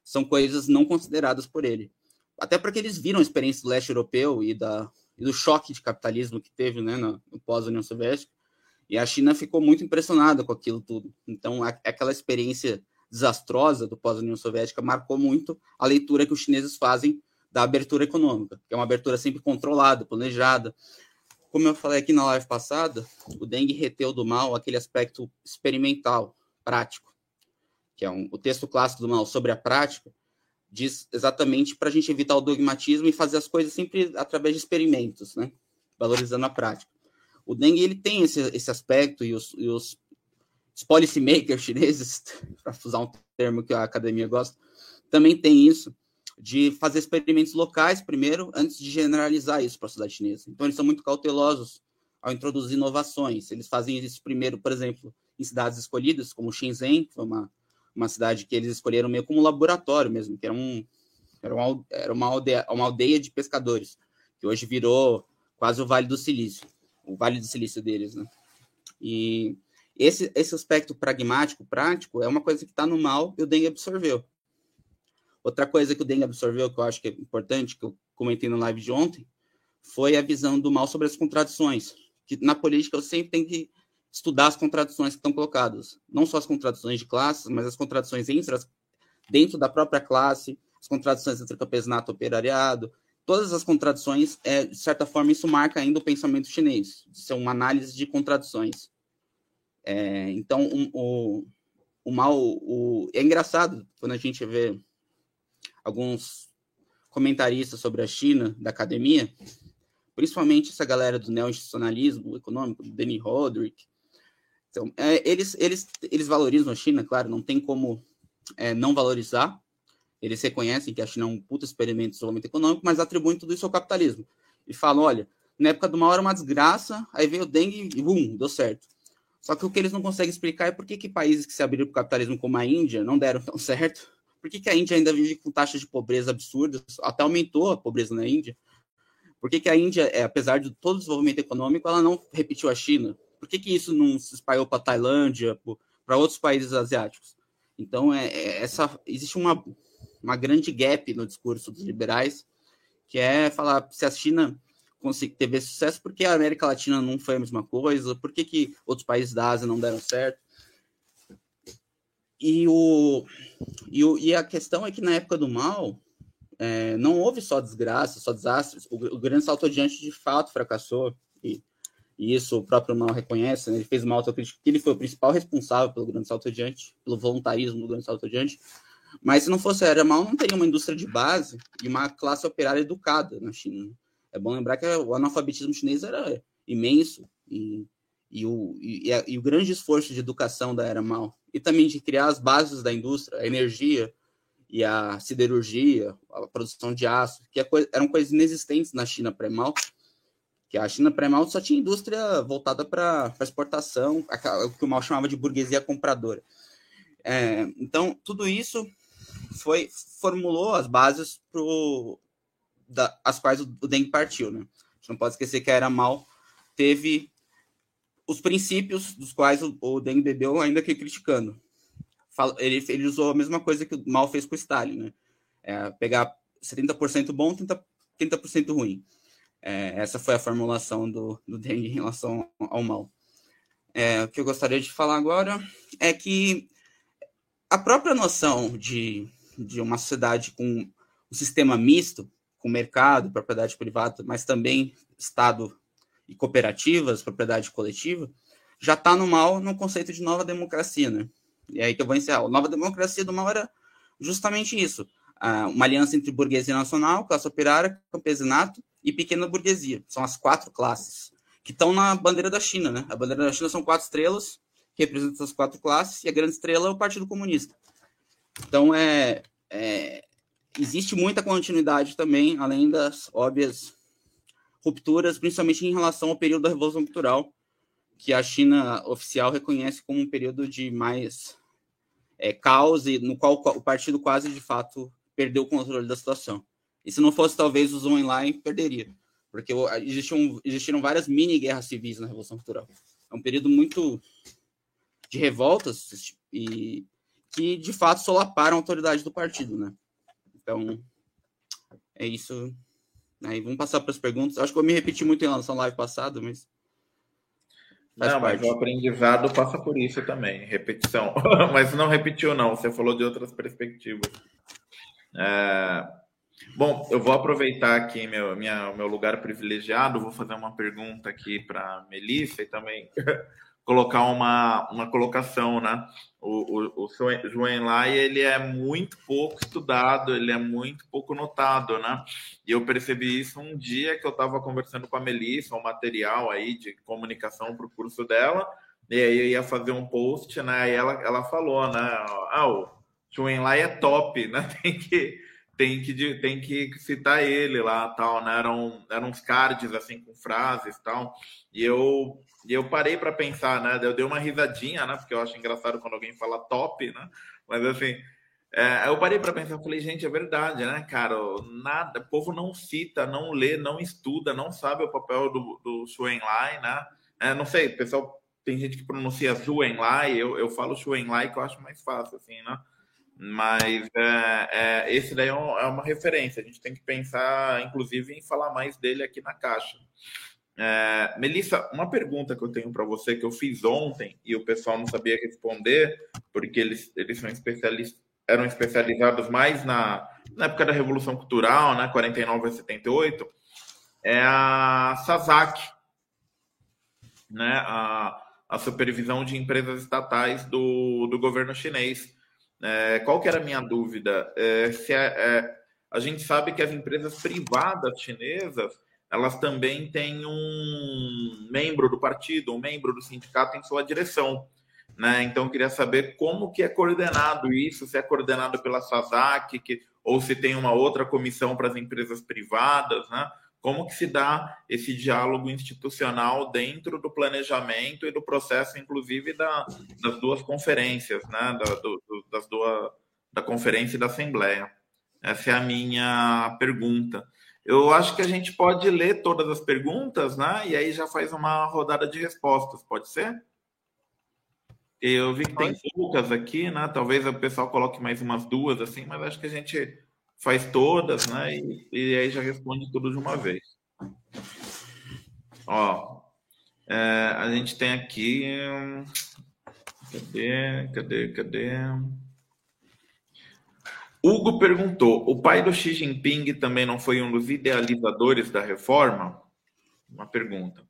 são coisas não consideradas por ele. Até porque eles viram a experiência do leste europeu e, da, e do choque de capitalismo que teve né, no, no pós-União Soviética, e a China ficou muito impressionada com aquilo tudo. Então, a, aquela experiência desastrosa do pós-União Soviética marcou muito a leitura que os chineses fazem da abertura econômica, que é uma abertura sempre controlada, planejada. Como eu falei aqui na live passada, o Deng reteu do mal aquele aspecto experimental, prático que é um, o texto clássico do Mao sobre a prática, diz exatamente para a gente evitar o dogmatismo e fazer as coisas sempre através de experimentos, né? valorizando a prática. O Deng ele tem esse, esse aspecto e os, e os policymakers chineses, para usar um termo que a academia gosta, também tem isso, de fazer experimentos locais primeiro, antes de generalizar isso para a sociedade chinesa. Então, eles são muito cautelosos ao introduzir inovações. Eles fazem isso primeiro, por exemplo, em cidades escolhidas, como Shenzhen, que foi uma uma cidade que eles escolheram meio como laboratório mesmo, que era, um, era, uma, era uma, aldeia, uma aldeia de pescadores, que hoje virou quase o Vale do Silício, o Vale do Silício deles, né? E esse, esse aspecto pragmático, prático, é uma coisa que está no mal e o Deng absorveu. Outra coisa que o Deng absorveu, que eu acho que é importante, que eu comentei no live de ontem, foi a visão do mal sobre as contradições. Que na política eu sempre tenho que estudar as contradições que estão colocadas. Não só as contradições de classes, mas as contradições entre as, dentro da própria classe, as contradições entre campesinato e operariado. Todas as contradições, é, de certa forma, isso marca ainda o pensamento chinês. Isso é uma análise de contradições. É, então, um, o, o mal. O, é engraçado quando a gente vê alguns comentaristas sobre a China, da academia, principalmente essa galera do neo-institucionalismo econômico, do Danny Roderick. Então, é, eles, eles, eles valorizam a China, claro, não tem como é, não valorizar. Eles reconhecem que a China é um puta experimento de desenvolvimento econômico, mas atribuem tudo isso ao capitalismo. E falam, olha, na época do mal era uma desgraça, aí veio o dengue e bum, deu certo. Só que o que eles não conseguem explicar é por que, que países que se abriram para o capitalismo como a Índia não deram tão certo. Por que, que a Índia ainda vive com taxas de pobreza absurdas? Até aumentou a pobreza na Índia. Por que, que a Índia, é, apesar de todo o desenvolvimento econômico, ela não repetiu a China? Por que, que isso não se espalhou para a Tailândia, para outros países asiáticos? Então, é, é, essa, existe uma, uma grande gap no discurso dos liberais, que é falar se a China teve sucesso, por que a América Latina não foi a mesma coisa? Por que, que outros países da Ásia não deram certo? E, o, e, o, e a questão é que na época do mal, é, não houve só desgraça, só desastres. O, o, grande salto adiante de fato fracassou. E, e isso o próprio Mal reconhece. Né? Ele fez uma autocrítica que ele foi o principal responsável pelo grande salto adiante, pelo voluntarismo do grande salto adiante. Mas se não fosse a Era Mal, não teria uma indústria de base e uma classe operária educada na China. É bom lembrar que o analfabetismo chinês era imenso e, e, o, e, e o grande esforço de educação da Era Mal e também de criar as bases da indústria, a energia, e a siderurgia, a produção de aço, que é eram coisas inexistentes na China pré-mal, que a China pré-mal só tinha indústria voltada para exportação, o que o mal chamava de burguesia compradora. É, então, tudo isso foi formulou as bases pro, da, as quais o, o Deng partiu. Né? A gente não pode esquecer que a Era Mal teve os princípios dos quais o, o Deng bebeu, ainda que criticando ele, ele usou a mesma coisa que o Mal fez com o Stalin, né? É, pegar 70% bom, 30%, 30% ruim. É, essa foi a formulação do, do Deng em relação ao mal. É, o que eu gostaria de falar agora é que a própria noção de, de uma sociedade com um sistema misto, com mercado, propriedade privada, mas também Estado e cooperativas, propriedade coletiva, já está no mal no conceito de nova democracia, né? E aí que eu vou encerrar. A nova democracia do mal era justamente isso. uma aliança entre burguesia nacional, classe operária, campesinato e pequena burguesia. São as quatro classes que estão na bandeira da China. Né? A bandeira da China são quatro estrelas, que representam as quatro classes, e a grande estrela é o Partido Comunista. Então, é, é, existe muita continuidade também, além das óbvias rupturas, principalmente em relação ao período da Revolução Cultural, que a China oficial reconhece como um período de mais é, caos e no qual o partido quase de fato perdeu o controle da situação. E se não fosse talvez o Zhou Enlai, perderia, porque existiam, existiram várias mini guerras civis na Revolução Cultural. É um período muito de revoltas e que de fato solaparam a autoridade do partido, né? Então, é isso. Aí vamos passar para as perguntas. Acho que eu me repeti muito em relação à live passada, mas Faz não, parte. mas o aprendizado passa por isso também, repetição. mas não repetiu, não, você falou de outras perspectivas. É... Bom, eu vou aproveitar aqui meu, minha, meu lugar privilegiado, vou fazer uma pergunta aqui para Melissa e também colocar uma, uma colocação, né? O, o, o João Lai, ele é muito pouco estudado, ele é muito pouco notado, né? E eu percebi isso um dia que eu estava conversando com a Melissa, um material aí de comunicação para o curso dela, e aí eu ia fazer um post, né? E ela, ela falou, né? Ah, o João Lai é top, né? Tem que tem que, tem que citar ele lá, tal, né? Eram, eram uns cards, assim, com frases tal. E eu e eu parei para pensar, né? Eu dei uma risadinha, né? Porque eu acho engraçado quando alguém fala top, né? Mas assim, é, eu parei para pensar, falei, gente, é verdade, né, cara? Nada, o povo não cita, não lê, não estuda, não sabe o papel do, do Lai, né? É, não sei, pessoal, tem gente que pronuncia Lai, eu, eu falo Lai que eu acho mais fácil, assim, né? Mas é, é, esse daí é, um, é, uma referência. A gente tem que pensar, inclusive, em falar mais dele aqui na caixa. É, Melissa, uma pergunta que eu tenho para você que eu fiz ontem e o pessoal não sabia responder, porque eles, eles são especialistas, eram especializados mais na, na época da Revolução Cultural, né, 49 a 78, é a Sasaki, né, a, a supervisão de empresas estatais do, do governo chinês. É, qual que era a minha dúvida? É, se é, é, a gente sabe que as empresas privadas chinesas elas também têm um membro do partido, um membro do sindicato em sua direção. Né? Então, eu queria saber como que é coordenado isso, se é coordenado pela SASAC, que, ou se tem uma outra comissão para as empresas privadas, né? Como que se dá esse diálogo institucional dentro do planejamento e do processo, inclusive, da, das duas conferências, né? Da, do, das duas, da conferência e da Assembleia? Essa é a minha pergunta. Eu acho que a gente pode ler todas as perguntas, né? E aí já faz uma rodada de respostas, pode ser? Eu vi que tem poucas aqui, né? Talvez o pessoal coloque mais umas duas, assim, mas acho que a gente faz todas, né? E, e aí já responde tudo de uma vez. Ó, é, a gente tem aqui. Cadê? Cadê? Cadê? Hugo perguntou: o pai do Xi Jinping também não foi um dos idealizadores da reforma? Uma pergunta.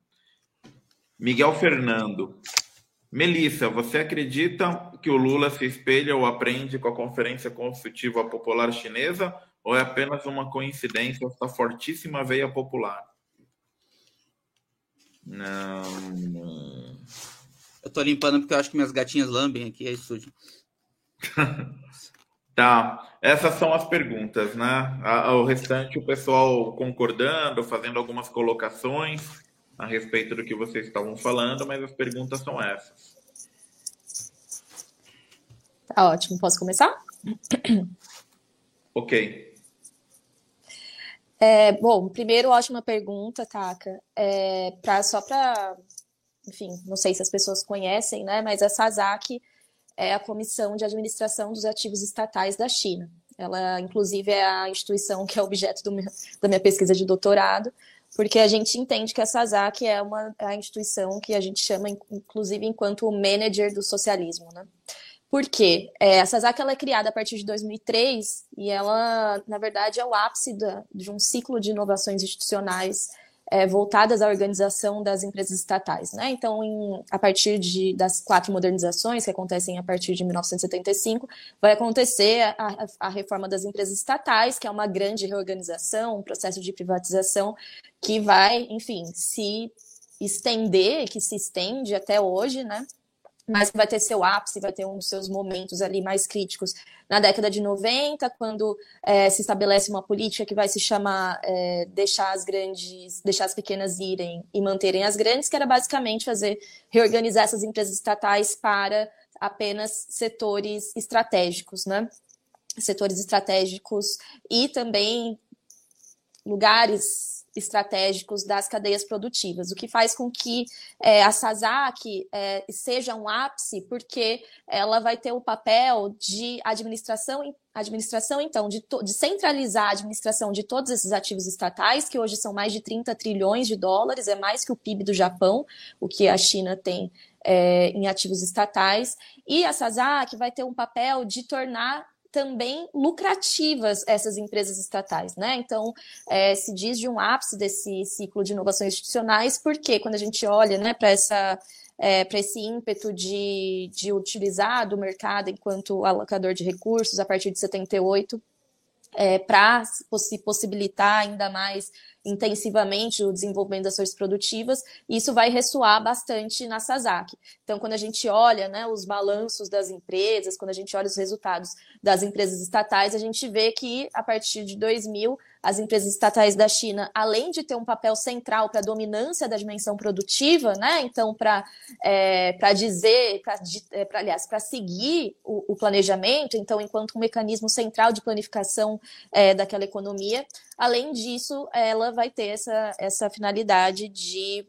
Miguel Fernando. Melissa, você acredita que o Lula se espelha ou aprende com a Conferência Constitutiva Popular Chinesa ou é apenas uma coincidência essa fortíssima veia popular? Não. Eu tô limpando porque eu acho que minhas gatinhas lambem aqui, aí sujo. tá, essas são as perguntas, né? O restante, o pessoal concordando, fazendo algumas colocações a respeito do que vocês estavam falando, mas as perguntas são essas. Tá ótimo, posso começar? Ok. É, bom, primeiro, ótima pergunta, Taka. É, pra, só para, enfim, não sei se as pessoas conhecem, né, mas a SASAC é a Comissão de Administração dos Ativos Estatais da China. Ela, inclusive, é a instituição que é objeto meu, da minha pesquisa de doutorado, porque a gente entende que a SASAC é uma é a instituição que a gente chama, inclusive, enquanto manager do socialismo, né? Por quê? É, a SASAC ela é criada a partir de 2003 e ela, na verdade, é o ápice da, de um ciclo de inovações institucionais é, voltadas à organização das empresas estatais. Né? Então, em, a partir de, das quatro modernizações que acontecem a partir de 1975, vai acontecer a, a, reforma das empresas estatais, que é uma grande reorganização, um processo de privatização que vai, enfim, se estender, que se estende até hoje, né? Mas vai ter seu ápice, vai ter um dos seus momentos ali mais críticos na década de 90, quando é, se estabelece uma política que vai se chamar é, deixar as grandes, deixar as pequenas irem e manterem as grandes, que era basicamente fazer reorganizar essas empresas estatais para apenas setores estratégicos, né? Setores estratégicos e também lugares estratégicos das cadeias produtivas, o que faz com que é, a SASAC é, seja um ápice, porque ela vai ter o papel de administração, administração então, de, de centralizar a administração de todos esses ativos estatais, que hoje são mais de 30 trilhões de dólares, é mais que o PIB do Japão, o que a China tem é, em ativos estatais, e a SASAC vai ter um papel de tornar também lucrativas essas empresas estatais, né? Então, é, se diz de um ápice desse ciclo de inovações institucionais, porque quando a gente olha né, para essa é, para esse ímpeto de, de utilizar do mercado enquanto alocador de recursos a partir de 78, é, para se possibilitar ainda mais intensivamente o desenvolvimento das ações produtivas, isso vai ressoar bastante na SASAC. Então, quando a gente olha né, os balanços das empresas, quando a gente olha os resultados das empresas estatais, a gente vê que a partir de 2000 as empresas estatais da China, além de ter um papel central para a dominância da dimensão produtiva, né? Então, para é, dizer, para é, aliás, para seguir o, o, planejamento, então, enquanto um mecanismo central de planificação é, daquela economia, além disso, ela vai ter essa, essa finalidade de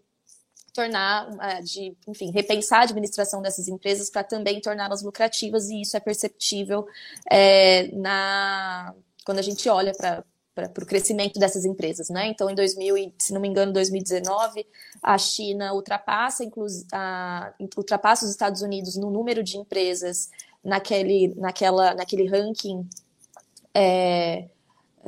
tornar, é, de, enfim, repensar a administração dessas empresas para também torná-las lucrativas, e isso é perceptível é, na quando a gente olha para para o crescimento dessas empresas, né? Então, em 2000, se não me engano, 2019, a China ultrapassa, a, ultrapassa os Estados Unidos no número de empresas naquele, naquela, naquele ranking é,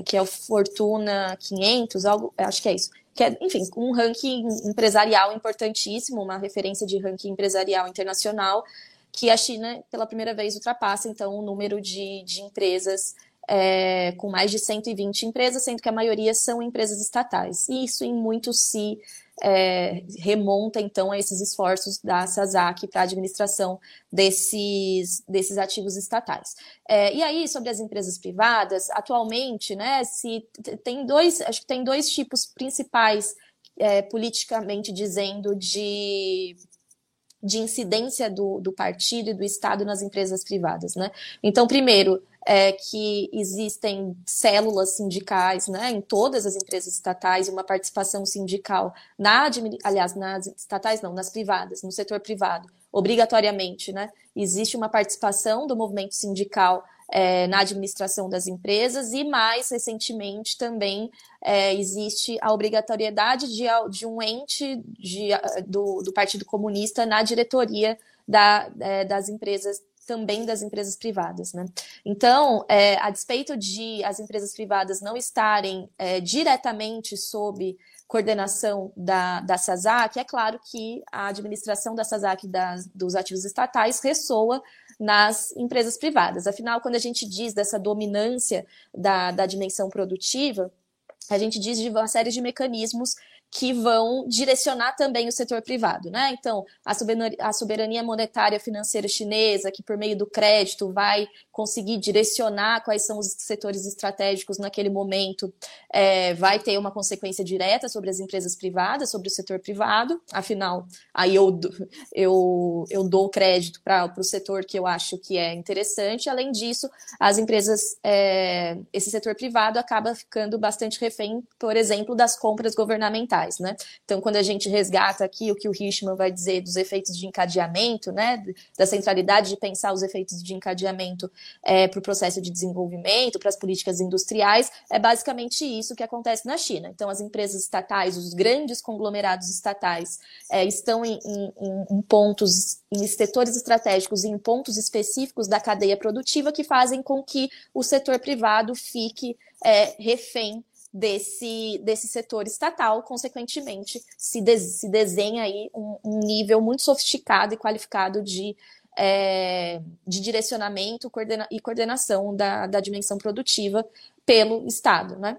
que é o Fortuna 500, algo, acho que é isso. Que é, enfim, um ranking empresarial importantíssimo, uma referência de ranking empresarial internacional, que a China, pela primeira vez, ultrapassa, então, o número de, de empresas é, com mais de 120 empresas, sendo que a maioria são empresas estatais. E isso em muito se é, remonta então a esses esforços da SASAC para a administração desses, desses ativos estatais. É, e aí, sobre as empresas privadas, atualmente, né, se tem dois, acho que tem dois tipos principais é, politicamente dizendo de de incidência do, do partido e do Estado nas empresas privadas, né? Então, primeiro, é, que existem células sindicais né, em todas as empresas estatais uma participação sindical na aliás, nas estatais não, nas privadas, no setor privado, obrigatoriamente, né? Existe uma participação do movimento sindical é, na administração das empresas e mais recentemente também é, existe a obrigatoriedade de, de um ente de, do, do Partido Comunista na diretoria da, é, das empresas também das empresas privadas. Né? Então, é, a despeito de as empresas privadas não estarem é, diretamente sob coordenação da, da SASAC, é claro que a administração da SASAC das, dos ativos estatais ressoa nas empresas privadas. Afinal, quando a gente diz dessa dominância da, da dimensão produtiva, a gente diz de uma série de mecanismos que vão direcionar também o setor privado, né? Então, a soberania, monetária financeira chinesa, que por meio do crédito vai conseguir direcionar quais são os setores estratégicos naquele momento, é, vai ter uma consequência direta sobre as empresas privadas, sobre o setor privado. Afinal, aí eu, eu, eu dou crédito para o setor que eu acho que é interessante. Além disso, as empresas, é, esse setor privado acaba ficando bastante refém, por exemplo, das compras governamentais né? Então, quando a gente resgata aqui o que o Richman vai dizer dos efeitos de encadeamento, né? Da centralidade de pensar os efeitos de encadeamento é, para o processo de desenvolvimento, para as políticas industriais, é basicamente isso que acontece na China. Então, as empresas estatais, os grandes conglomerados estatais, é, estão em, em, em pontos, em setores estratégicos em pontos específicos da cadeia produtiva que fazem com que o setor privado fique é, refém desse, desse setor estatal, consequentemente, se, de, se desenha aí um, um, nível muito sofisticado e qualificado de, é, de direcionamento coordena, e coordenação da, da dimensão produtiva pelo Estado, né?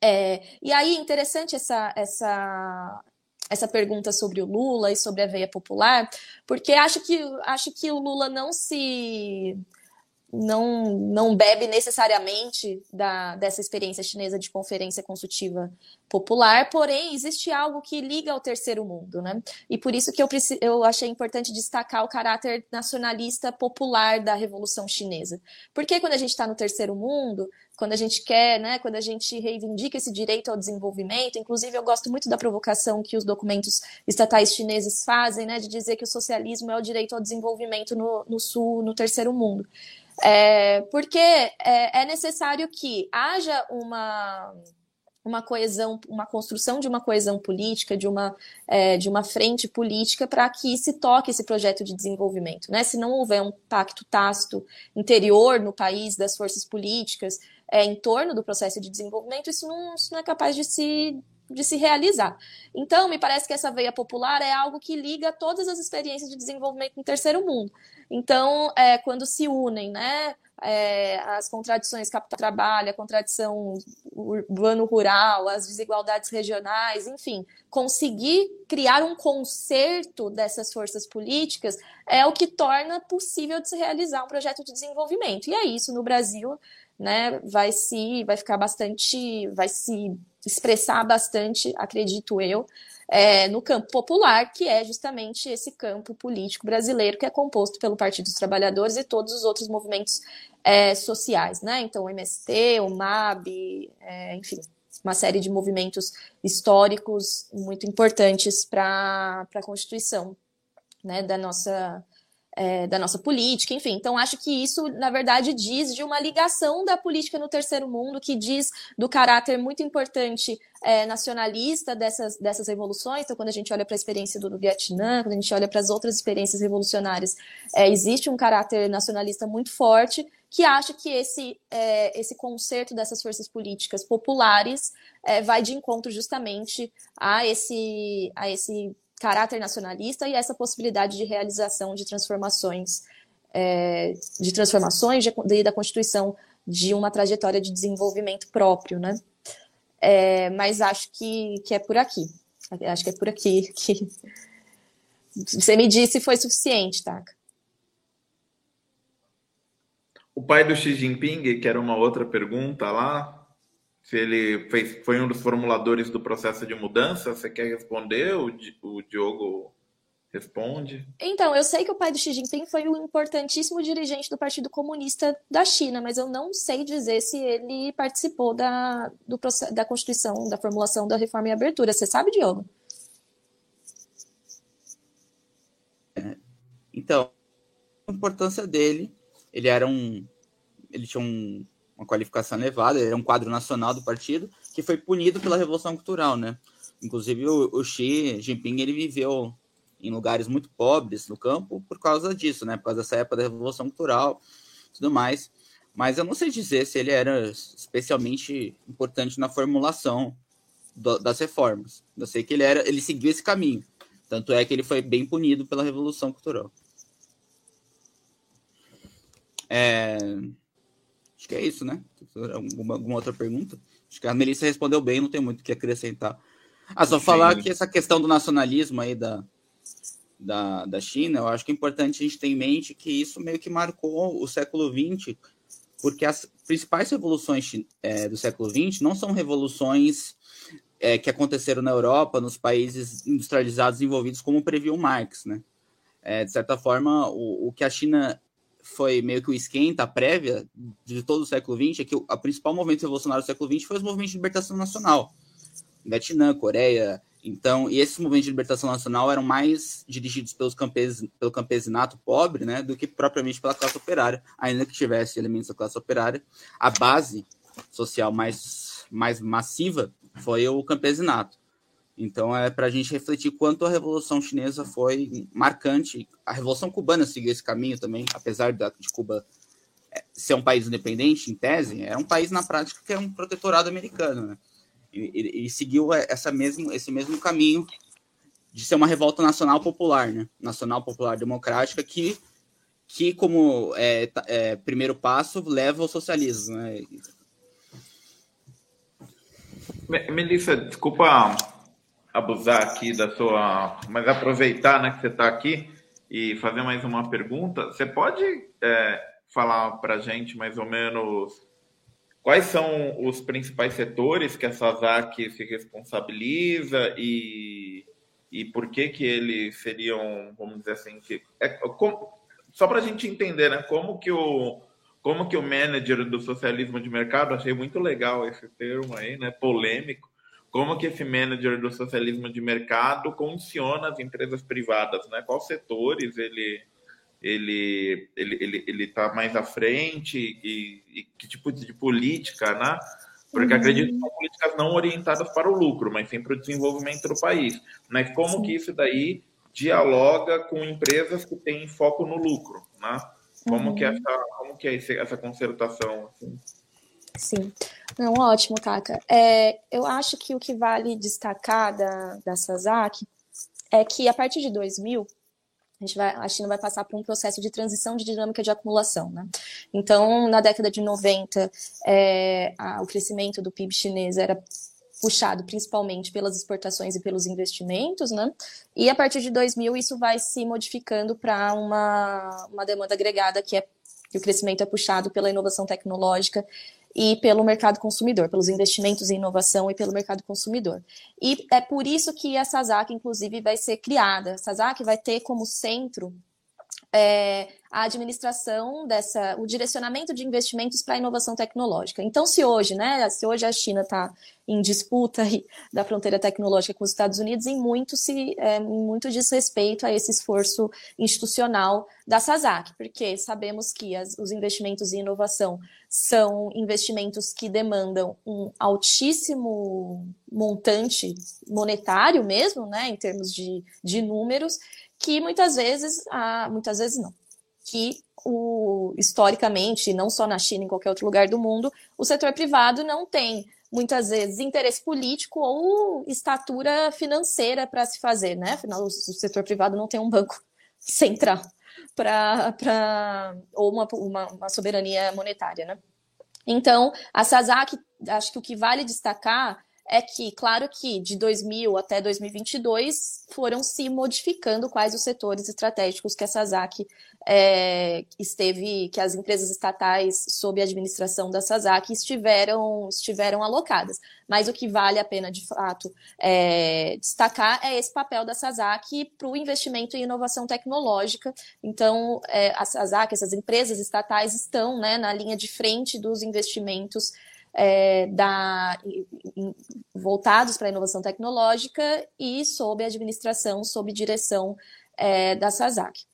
É, e aí, interessante essa, essa, essa pergunta sobre o Lula e sobre a veia popular, porque acho que, acho que o Lula não se não, não bebe necessariamente da, dessa experiência chinesa de conferência consultiva popular, porém existe algo que liga ao terceiro mundo, né? E por isso que eu, eu achei importante destacar o caráter nacionalista popular da Revolução Chinesa. Porque quando a gente está no terceiro mundo, quando a gente quer, né, quando a gente reivindica esse direito ao desenvolvimento, inclusive eu gosto muito da provocação que os documentos estatais chineses fazem, né, de dizer que o socialismo é o direito ao desenvolvimento no, no sul, no terceiro mundo. É, porque é, é necessário que haja uma uma coesão, uma construção de uma coesão política, de uma, é, de uma frente política para que se toque esse projeto de desenvolvimento. Né? Se não houver um pacto tácito interior no país das forças políticas é, em torno do processo de desenvolvimento, isso não, isso não é capaz de se, de se realizar. Então, me parece que essa veia popular é algo que liga todas as experiências de desenvolvimento no terceiro mundo. Então, é, quando se unem, né, é, as contradições capital-trabalho, a contradição urbano-rural, as desigualdades regionais, enfim, conseguir criar um conserto dessas forças políticas é o que torna possível de se realizar um projeto de desenvolvimento. E é isso no Brasil. né, vai se vai ficar bastante, vai se expressar bastante, acredito eu, é, no campo popular, que é justamente esse campo político brasileiro que é composto pelo Partido dos Trabalhadores e todos os outros movimentos é, sociais, né? Então, o MST, o MAB, é, enfim, uma série de movimentos históricos muito importantes para a Constituição né, da nossa é, da nossa política, enfim. Então, acho que isso, na verdade, diz de uma ligação da política no terceiro mundo, que diz do caráter muito importante é, nacionalista dessas, dessas revoluções. Então, quando a gente olha para a experiência do, Vietnã, quando a gente olha para as outras experiências revolucionárias, é, existe um caráter nacionalista muito forte que acha que esse, é, esse conserto dessas forças políticas populares é, vai de encontro justamente a esse, a esse caráter nacionalista e essa possibilidade de realização de transformações, é, de transformações de, da Constituição de uma trajetória de desenvolvimento próprio, né? É, mas acho que, que é por aqui. Acho que é por aqui que você me disse foi suficiente, Taka. O pai do Xi Jinping, que era uma outra pergunta lá, se ele fez, foi um dos formuladores do processo de mudança. Você quer responder? O, o Diogo responde. Então, eu sei que o pai do Xi Jinping foi um importantíssimo dirigente do Partido Comunista da China, mas eu não sei dizer se ele participou da, do, da Constituição, da formulação da reforma e abertura. Você sabe, Diogo? É, então, a importância dele, ele era um. Ele tinha um uma qualificação elevada, ele era um quadro nacional do partido, que foi punido pela Revolução Cultural, né? Inclusive, o, o Xi Jinping, ele viveu em lugares muito pobres no campo por causa disso, né? Por causa dessa época da Revolução Cultural tudo mais. Mas eu não sei dizer se ele era especialmente importante na formulação do, das reformas. Eu sei que ele era, ele seguiu esse caminho. Tanto é que ele foi bem punido pela Revolução Cultural. É, Acho que é isso, né? Alguma, alguma outra pergunta? Acho que a Melissa respondeu bem, não tem muito o que acrescentar. Ah, só Sim. falar que essa questão do nacionalismo aí da, da, da China, eu acho que é importante a gente ter em mente que isso meio que marcou o século XX, porque as principais revoluções é, do século XX não são revoluções é, que aconteceram na Europa, nos países industrializados envolvidos, como previu Marx, né? É, de certa forma, o, o que a China foi meio que o esquenta, prévia de todo o século XX, é que o principal movimento revolucionário do século XX foi os movimentos de libertação nacional. Vietnã, Coreia. Então, e esses movimentos de libertação nacional eram mais dirigidos pelos campes, pelo campesinato pobre, né, do que propriamente pela classe operária, ainda que tivesse elementos da classe operária. A base social mais, mais massiva foi o campesinato. Então é para a gente refletir quanto a Revolução Chinesa foi marcante. A Revolução Cubana seguiu esse caminho também, apesar de Cuba é, ser um país independente, em tese, é um país na prática que é um protetorado americano, né? E, e, seguiu essa mesmo, esse mesmo caminho de ser uma revolta nacional popular, né? Nacional popular democrática que, que como é, é, primeiro passo leva ao socialismo, né? Melissa, desculpa abusar aqui da sua. Mas aproveitar né, que você está aqui e fazer mais uma pergunta. Você pode é, falar para a gente mais ou menos quais são os principais setores que a SASAC se responsabiliza e, e por que, que eles seriam, vamos dizer assim, que, é, como, só para a gente entender, né? Como que o como que o manager do socialismo de mercado, achei muito legal esse termo aí, né? Polêmico como que esse manager do socialismo de mercado condiciona as empresas privadas, né? Quais setores ele ele ele ele ele está mais à frente e, e, que tipo de política, né? Porque uhum. acredito que são políticas não orientadas para o lucro, mas sim para o desenvolvimento do país. Mas como que isso daí dialoga com empresas que têm foco no lucro, né? Como uhum. que essa como que é essa concertação? Assim? Sim. Não, ótimo, Kaka. É, eu acho que o que vale destacar da, da Sazak é que a partir de 2000, a, gente vai, a China vai passar por um processo de transição de dinâmica de acumulação. Né? Então, na década de 90, é, a, o crescimento do PIB chinês era puxado principalmente pelas exportações e pelos investimentos, né? E a partir de 2000 isso vai se modificando para uma, uma demanda agregada que é que o crescimento é puxado pela inovação tecnológica e pelo mercado consumidor, pelos investimentos em inovação e pelo mercado consumidor. E é por isso que a SASAC, inclusive, vai ser criada. A SASAC vai ter como centro é, a administração dessa, o direcionamento de investimentos para a inovação tecnológica. Então, se hoje, né, se hoje a China está em disputa da fronteira tecnológica com os Estados Unidos, em muito se, é, muito diz respeito a esse esforço institucional da SASAC, porque sabemos que as, os investimentos em inovação são investimentos que demandam um altíssimo montante monetário mesmo, né, em termos de, de números, que muitas vezes, ah, muitas vezes não, que o, historicamente, não só na China, em qualquer outro lugar do mundo, o setor privado não tem muitas vezes interesse político ou estatura financeira para se fazer, né? Afinal, o setor privado não tem um banco central para ou uma, uma, uma, soberania monetária, né? Então, a SASAC, acho que o que vale destacar é que, claro que de 2000 até 2022 foram se modificando quais os setores estratégicos que a SASAC é, esteve, que as empresas estatais sob a administração da SASAC estiveram, estiveram alocadas. Mas o que vale a pena, de fato, é, destacar é esse papel da SASAC para o investimento em inovação tecnológica. Então, é, a SASAC, essas empresas estatais estão né, na linha de frente dos investimentos é, da, voltados para a inovação tecnológica e sob administração, sob direção é, da SASAC.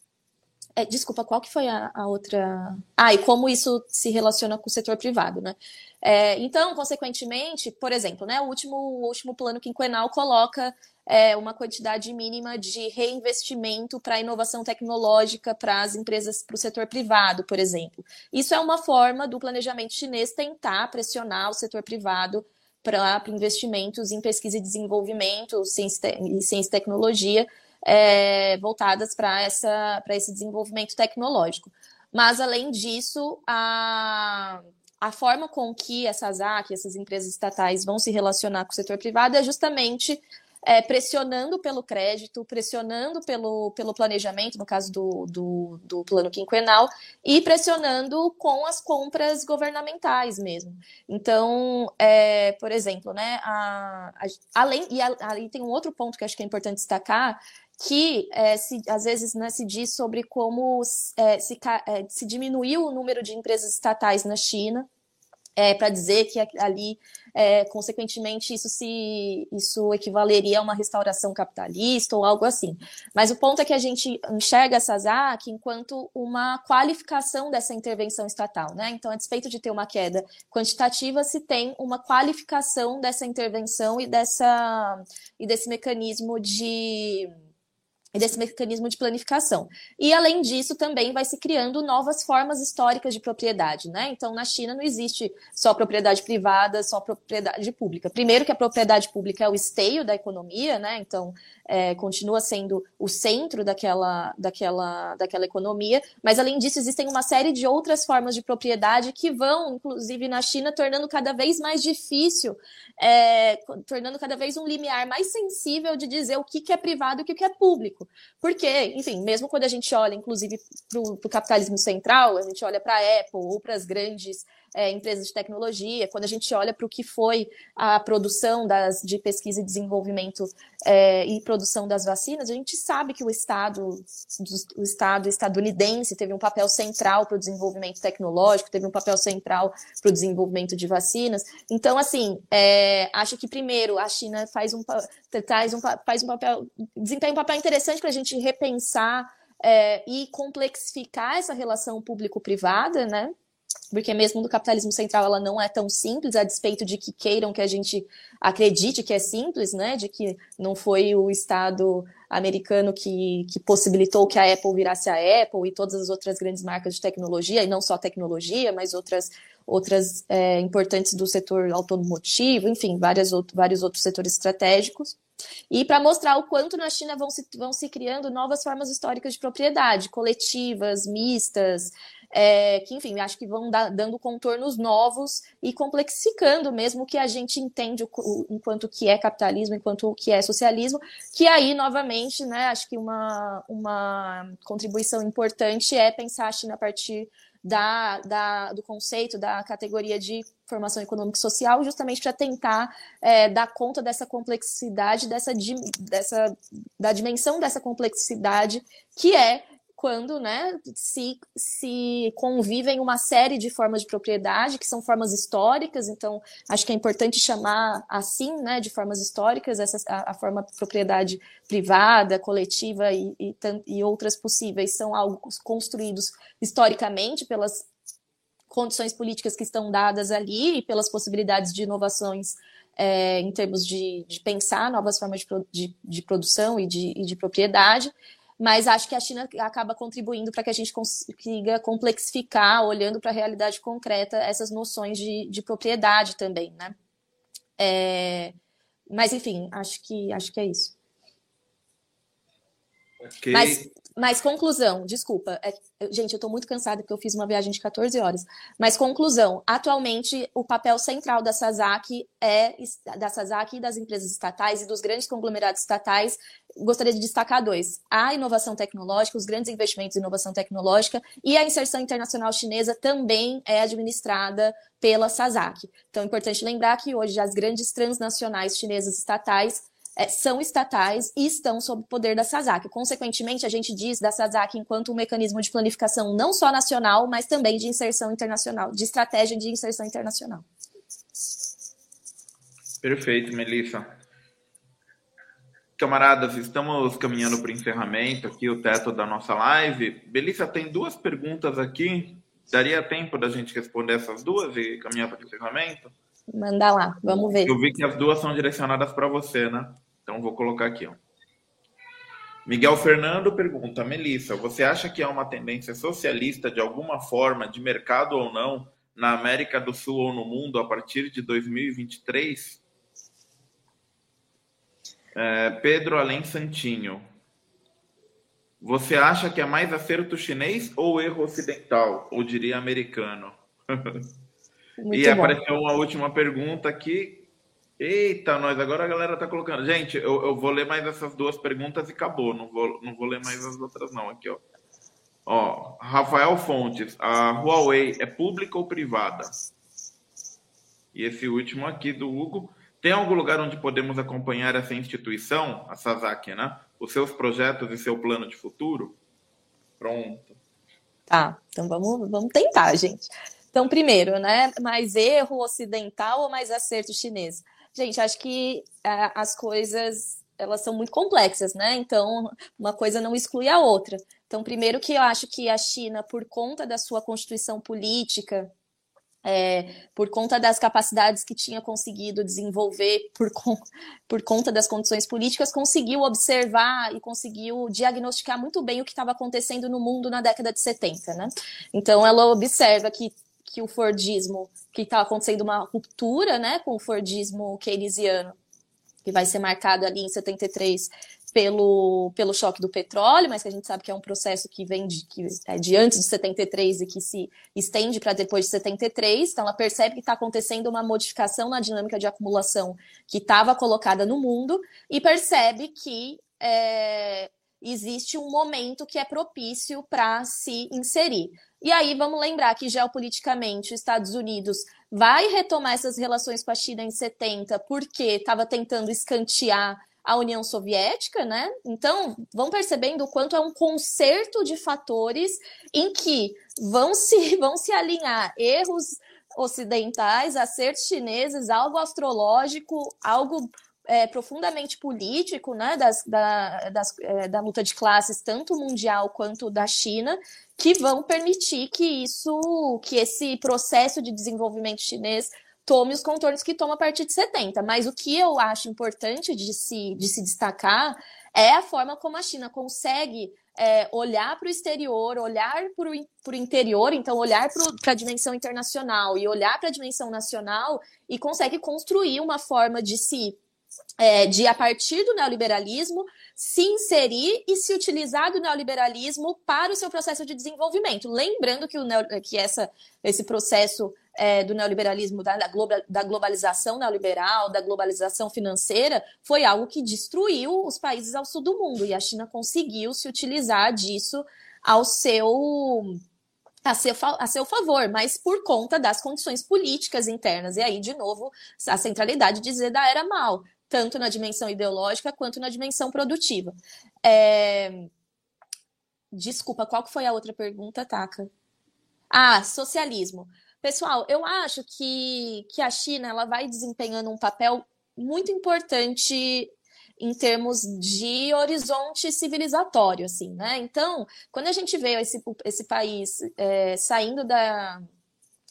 É, desculpa, qual que foi a, a, outra? Ah, e como isso se relaciona com o setor privado, né? É, então, consequentemente, por exemplo, né, o último, o último plano quinquenal coloca é, uma quantidade mínima de reinvestimento para inovação tecnológica para as empresas, para o setor privado, por exemplo. Isso é uma forma do planejamento chinês tentar pressionar o setor privado para investimentos em pesquisa e desenvolvimento, ciência e ciência e tecnologia, é, voltadas para esse desenvolvimento tecnológico. Mas, além disso, a, a forma com que essas AC, essas empresas estatais, vão se relacionar com o setor privado é justamente é, pressionando pelo crédito, pressionando pelo, pelo planejamento, no caso do, do, do, plano quinquenal, e pressionando com as compras governamentais mesmo. Então, é, por exemplo, né, a, a, além, e ali tem um outro ponto que acho que é importante destacar, que é, se, às vezes né, se diz sobre como é, se, é, se diminuiu o número de empresas estatais na China, é, para dizer que ali, é, consequentemente, isso se isso equivaleria a uma restauração capitalista ou algo assim. Mas o ponto é que a gente enxerga a SASAC enquanto uma qualificação dessa intervenção estatal, né? Então, a despeito de ter uma queda quantitativa, se tem uma qualificação dessa intervenção e dessa e desse mecanismo de desse mecanismo de planificação. E, além disso, também vai se criando novas formas históricas de propriedade. Né? Então, na China não existe só propriedade privada, só propriedade pública. Primeiro que a propriedade pública é o esteio da economia, né? então é, continua sendo o centro daquela, daquela, daquela economia, mas além disso existem uma série de outras formas de propriedade que vão, inclusive na China, tornando cada vez mais difícil, é, tornando cada vez um limiar mais sensível de dizer o que, que é privado e o que, que é público. Porque, enfim, mesmo quando a gente olha, inclusive, para o capitalismo central, a gente olha para a Apple ou para as grandes é, empresas de tecnologia, quando a gente olha para o que foi a produção das, de pesquisa e desenvolvimento é, e produção das vacinas, a gente sabe que o Estado, o Estado estadunidense teve um papel central para o desenvolvimento tecnológico, teve um papel central para o desenvolvimento de vacinas. Então, assim, é, acho que primeiro a China faz um, um, faz um papel, desempenha um papel interessante para a gente repensar é, e complexificar essa relação público-privada, né? Porque mesmo no capitalismo central ela não é tão simples, a despeito de que queiram que a gente acredite que é simples, né? De que não foi o Estado americano que, que possibilitou que a Apple virasse a Apple e todas as outras grandes marcas de tecnologia, e não só tecnologia, mas outras, outras é, importantes do setor automotivo, enfim, várias outro, vários outros setores estratégicos. E para mostrar o quanto na China vão se, vão se criando novas formas históricas de propriedade, coletivas, mistas, é, que, enfim, acho que vão dando contornos novos e complexificando mesmo o que a gente entende o, o, enquanto que é capitalismo, enquanto o que é socialismo, que aí, novamente, né, acho que uma, uma contribuição importante é pensar a China a partir da, da, do conceito da categoria de formação econômica e social, justamente para tentar é, dar conta dessa complexidade, dessa, dessa, da dimensão dessa complexidade que é quando né, se, se convivem uma série de formas de propriedade, que são formas históricas, então acho que é importante chamar assim, né, de formas históricas, essa, a, a forma de propriedade privada, coletiva e, e, e outras possíveis são algo construídos historicamente pelas condições políticas que estão dadas ali e pelas possibilidades de inovações é, em termos de, de, pensar novas formas de, de, de produção e de, e de propriedade mas acho que a China acaba contribuindo para que a gente consiga complexificar, olhando para a realidade concreta, essas noções de, de propriedade também, né? É, mas, enfim, acho que, acho que é isso. Okay. Mas, mas conclusão, desculpa. É, gente, eu estou muito cansada porque eu fiz uma viagem de 14 horas. Mas conclusão, atualmente o papel central da Sasaki é da Sasaki e das empresas estatais e dos grandes conglomerados estatais. Gostaria de destacar dois: a inovação tecnológica, os grandes investimentos em inovação tecnológica e a inserção internacional chinesa também é administrada pela Sasaki. Então é importante lembrar que hoje as grandes transnacionais chinesas estatais é, são estatais e estão sob o poder da SASAC. Consequentemente, a gente diz da SASAC enquanto um mecanismo de planificação não só nacional, mas também de inserção internacional, de estratégia de inserção internacional. Perfeito, Melissa. Camaradas, estamos caminhando para o encerramento aqui, o teto da nossa live. Melissa, tem duas perguntas aqui. Daria tempo da gente responder essas duas e caminhar para o encerramento? Manda lá, vamos ver. Eu vi que as duas são direcionadas para você, né? Então vou colocar aqui, ó. Miguel Fernando pergunta: Melissa, você acha que há uma tendência socialista de alguma forma, de mercado ou não, na América do Sul ou no mundo a partir de 2023? É, Pedro Além Santinho. Você acha que é mais acerto chinês ou erro ocidental? Ou diria americano? e bom. apareceu uma última pergunta aqui Eita, nós, agora a galera tá colocando. Gente, eu, eu vou ler mais essas duas perguntas e acabou. Não vou, não vou ler mais as outras, não. Aqui, ó. Ó, Rafael Fontes, a Huawei é pública ou privada? E esse último aqui do Hugo. Tem algum lugar onde podemos acompanhar essa instituição, a Sasaki, né? Os seus projetos e seu plano de futuro? Pronto. Tá, então vamos, vamos tentar, gente. Então, primeiro, né? Mais erro ocidental ou mais acerto chinês? Gente, acho que é, as coisas elas são muito complexas, né? Então, uma coisa não exclui a outra. Então, primeiro que eu acho que a China, por conta da sua constituição política, é, por conta das capacidades que tinha conseguido desenvolver por, por conta das condições políticas, conseguiu observar e conseguiu diagnosticar muito bem o que estava acontecendo no mundo na década de 70, né? Então, ela observa que que o Fordismo, que está acontecendo uma ruptura né, com o Fordismo keynesiano, que vai ser marcado ali em 73 pelo, pelo choque do petróleo, mas que a gente sabe que é um processo que vem de, que é de antes de 73 e que se estende para depois de 73. Então, ela percebe que está acontecendo uma modificação na dinâmica de acumulação que estava colocada no mundo e percebe que é, existe um momento que é propício para se inserir. E aí vamos lembrar que geopoliticamente os Estados Unidos vai retomar essas relações com a China em 70 porque estava tentando escantear a União Soviética, né? Então, vão percebendo o quanto é um concerto de fatores em que vão se, vão se alinhar erros ocidentais, acertos chineses, algo astrológico, algo é, profundamente político, né, das, da, das, é, da luta de classes, tanto mundial quanto da China, que vão permitir que isso, que esse processo de desenvolvimento chinês tome os contornos que toma a partir de 70. Mas o que eu acho importante de se, de se destacar é a forma como a China consegue é, olhar para o exterior, olhar para o interior, então olhar para a dimensão internacional e olhar para a dimensão nacional e consegue construir uma forma de se é, de, a partir do neoliberalismo, se inserir e se utilizar do neoliberalismo para o seu processo de desenvolvimento. Lembrando que, o neo, que essa, esse processo é, do neoliberalismo, da, da, globalização neoliberal, da globalização financeira, foi algo que destruiu os países ao sul do mundo. E a China conseguiu se utilizar disso ao seu a seu, a seu favor, mas por conta das condições políticas internas. E aí, de novo, a centralidade de Zeda era mal, tanto na dimensão ideológica quanto na dimensão produtiva. É... Desculpa, qual que foi a outra pergunta, Taka? Ah, socialismo. Pessoal, eu acho que, que a China ela vai desempenhando um papel muito importante em termos de horizonte civilizatório, assim, né? Então, quando a gente vê esse, esse país é, saindo da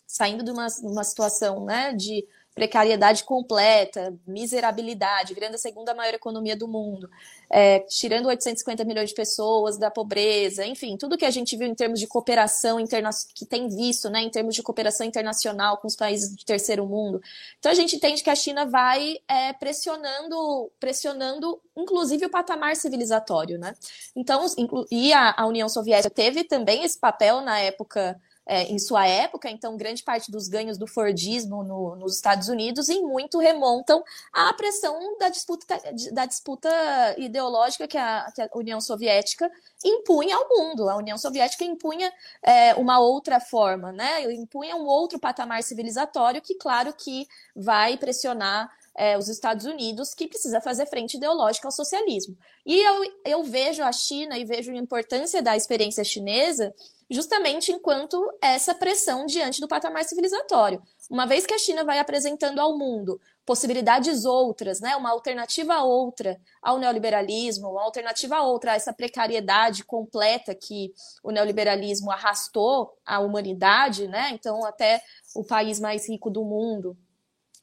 saindo de uma, uma situação né, de precariedade completa, miserabilidade, virando a segunda maior economia do mundo, é, tirando 850 milhões de pessoas da pobreza, enfim, tudo que a gente viu em termos de cooperação internacional, que tem visto, né, em termos de cooperação internacional com os países de terceiro mundo. Então a gente entende que a China vai é, pressionando, pressionando, inclusive o patamar civilizatório, né? Então, e a, a União Soviética teve também esse papel na época é, em sua época, então grande parte dos ganhos do Fordismo no, nos Estados Unidos em muito remontam à pressão da disputa, da disputa ideológica que a, que a União Soviética impunha ao mundo. A União Soviética impunha é, uma outra forma, né? impunha um outro patamar civilizatório que, claro, que vai pressionar é, os Estados Unidos, que precisa fazer frente ideológica ao socialismo. E eu, eu vejo a China e vejo a importância da experiência chinesa justamente enquanto essa pressão diante do patamar civilizatório. Uma vez que a China vai apresentando ao mundo possibilidades outras, né, uma alternativa outra ao neoliberalismo, uma alternativa outra a essa precariedade completa que o neoliberalismo arrastou à humanidade, né? Então até o país mais rico do mundo,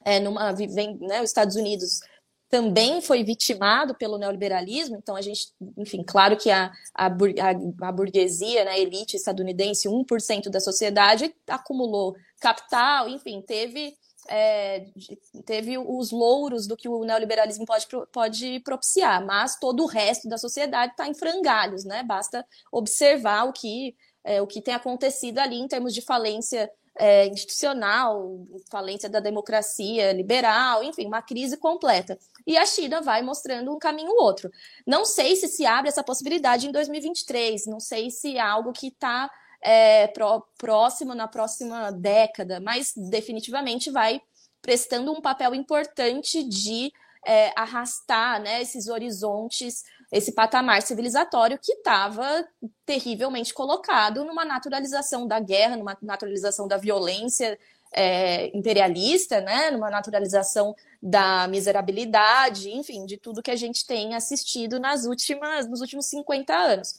é, numa, vem, né, os Estados Unidos também foi vitimado pelo neoliberalismo, então a gente, enfim, claro que a, a, a burguesia, né, a elite estadunidense, 1% da sociedade, acumulou capital, enfim, teve, é, teve os louros do que o neoliberalismo pode, pode propiciar, mas todo o resto da sociedade está em frangalhos, né? Basta observar o que, é, o que tem acontecido ali em termos de falência é, institucional, falência da democracia liberal, enfim, uma crise completa. E a China vai mostrando um caminho ou outro. Não sei se se abre essa possibilidade em 2023, não sei se é algo que está é, pró próximo na próxima década, mas definitivamente vai prestando um papel importante de é, arrastar né, esses horizontes esse patamar civilizatório que estava terrivelmente colocado numa naturalização da guerra, numa naturalização da violência é, imperialista, né, numa naturalização da miserabilidade, enfim, de tudo que a gente tem assistido nas últimas, nos últimos 50 anos.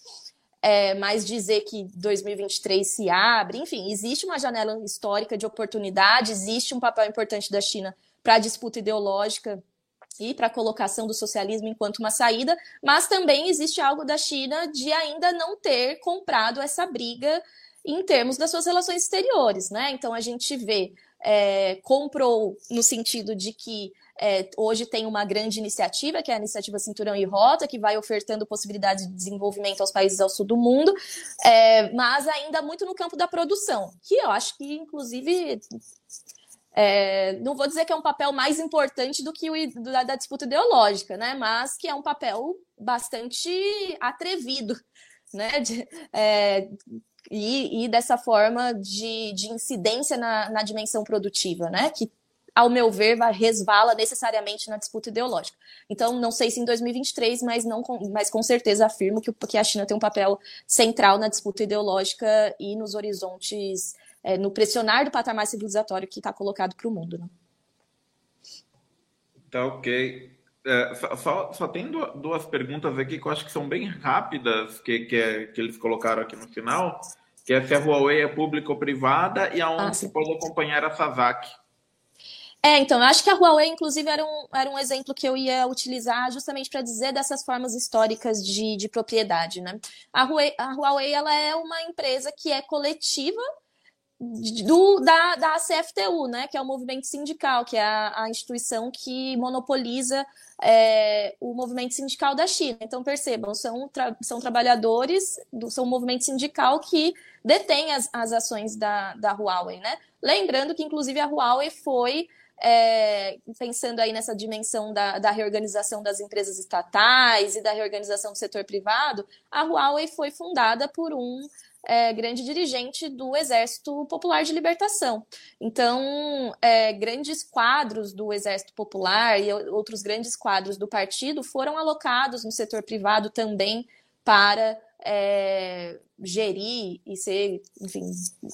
É, mas dizer que 2023 se abre, enfim, existe uma janela histórica de oportunidade, existe um papel importante da China para a disputa ideológica e para a colocação do socialismo enquanto uma saída, mas também existe algo da China de ainda não ter comprado essa briga em termos das suas relações exteriores, né? Então a gente vê é, comprou no sentido de que é, hoje tem uma grande iniciativa, que é a iniciativa Cinturão e Rota, que vai ofertando possibilidades de desenvolvimento aos países ao sul do mundo, é, mas ainda muito no campo da produção, que eu acho que, inclusive, é, não vou dizer que é um papel mais importante do que o da, da, disputa ideológica, né? Mas que é um papel bastante atrevido, né? De, é, e, e, dessa forma de, de incidência na, na, dimensão produtiva, né? Que, ao meu ver, vai, resvala necessariamente na disputa ideológica. Então, não sei se em 2023, mas, não, mas com certeza afirmo que, que a China tem um papel central na disputa ideológica e nos horizontes é, no pressionar do patamar civilizatório que está colocado para o mundo. Né? Tá ok. É, só, só tem duas perguntas aqui que eu acho que são bem rápidas, que, que, é, que eles colocaram aqui no final, que é se a Huawei é pública ou privada e aonde ah, se pode acompanhar a Sazak. É, então, eu acho que a Huawei, inclusive, era um, era um exemplo que eu ia utilizar justamente para dizer dessas formas históricas de, de propriedade, né? A Huawei, a Huawei, ela é uma empresa que é coletiva do, da, da CFTU, né, que é o movimento sindical, que é a, a instituição que monopoliza é, o movimento sindical da China. Então, percebam, são, tra são trabalhadores, do, são um movimento sindical que detém as, as ações da, da Huawei. Né? Lembrando que, inclusive, a Huawei foi, é, pensando aí nessa dimensão da, da reorganização das empresas estatais e da reorganização do setor privado, a Huawei foi fundada por um é, grande dirigente do Exército Popular de Libertação. Então, é, grandes quadros do Exército Popular e outros grandes quadros do partido foram alocados no setor privado também para é, gerir e ser, enfim,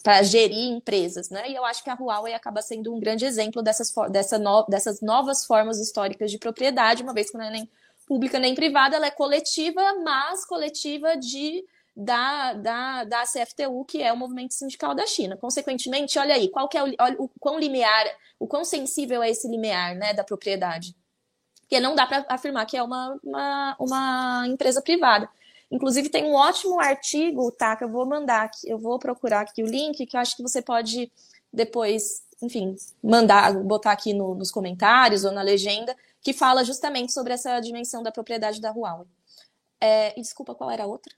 para gerir empresas, né? E eu acho que a Huawei acaba sendo um grande exemplo dessas, dessa no, dessas novas formas históricas de propriedade, uma vez que não é nem pública nem privada, ela é coletiva, mas coletiva de da, da, da CFTU, que é o movimento sindical da China. Consequentemente, olha aí, qual é o, olha, o quão limiar, o quão sensível é esse limiar né, da propriedade. Porque não dá para afirmar que é uma, uma, uma empresa privada. Inclusive, tem um ótimo artigo, tá? Que eu vou mandar aqui, eu vou procurar aqui o link, que eu acho que você pode depois, enfim, mandar, botar aqui no, nos comentários ou na legenda, que fala justamente sobre essa dimensão da propriedade da Huawei. É, e desculpa, qual era a outra?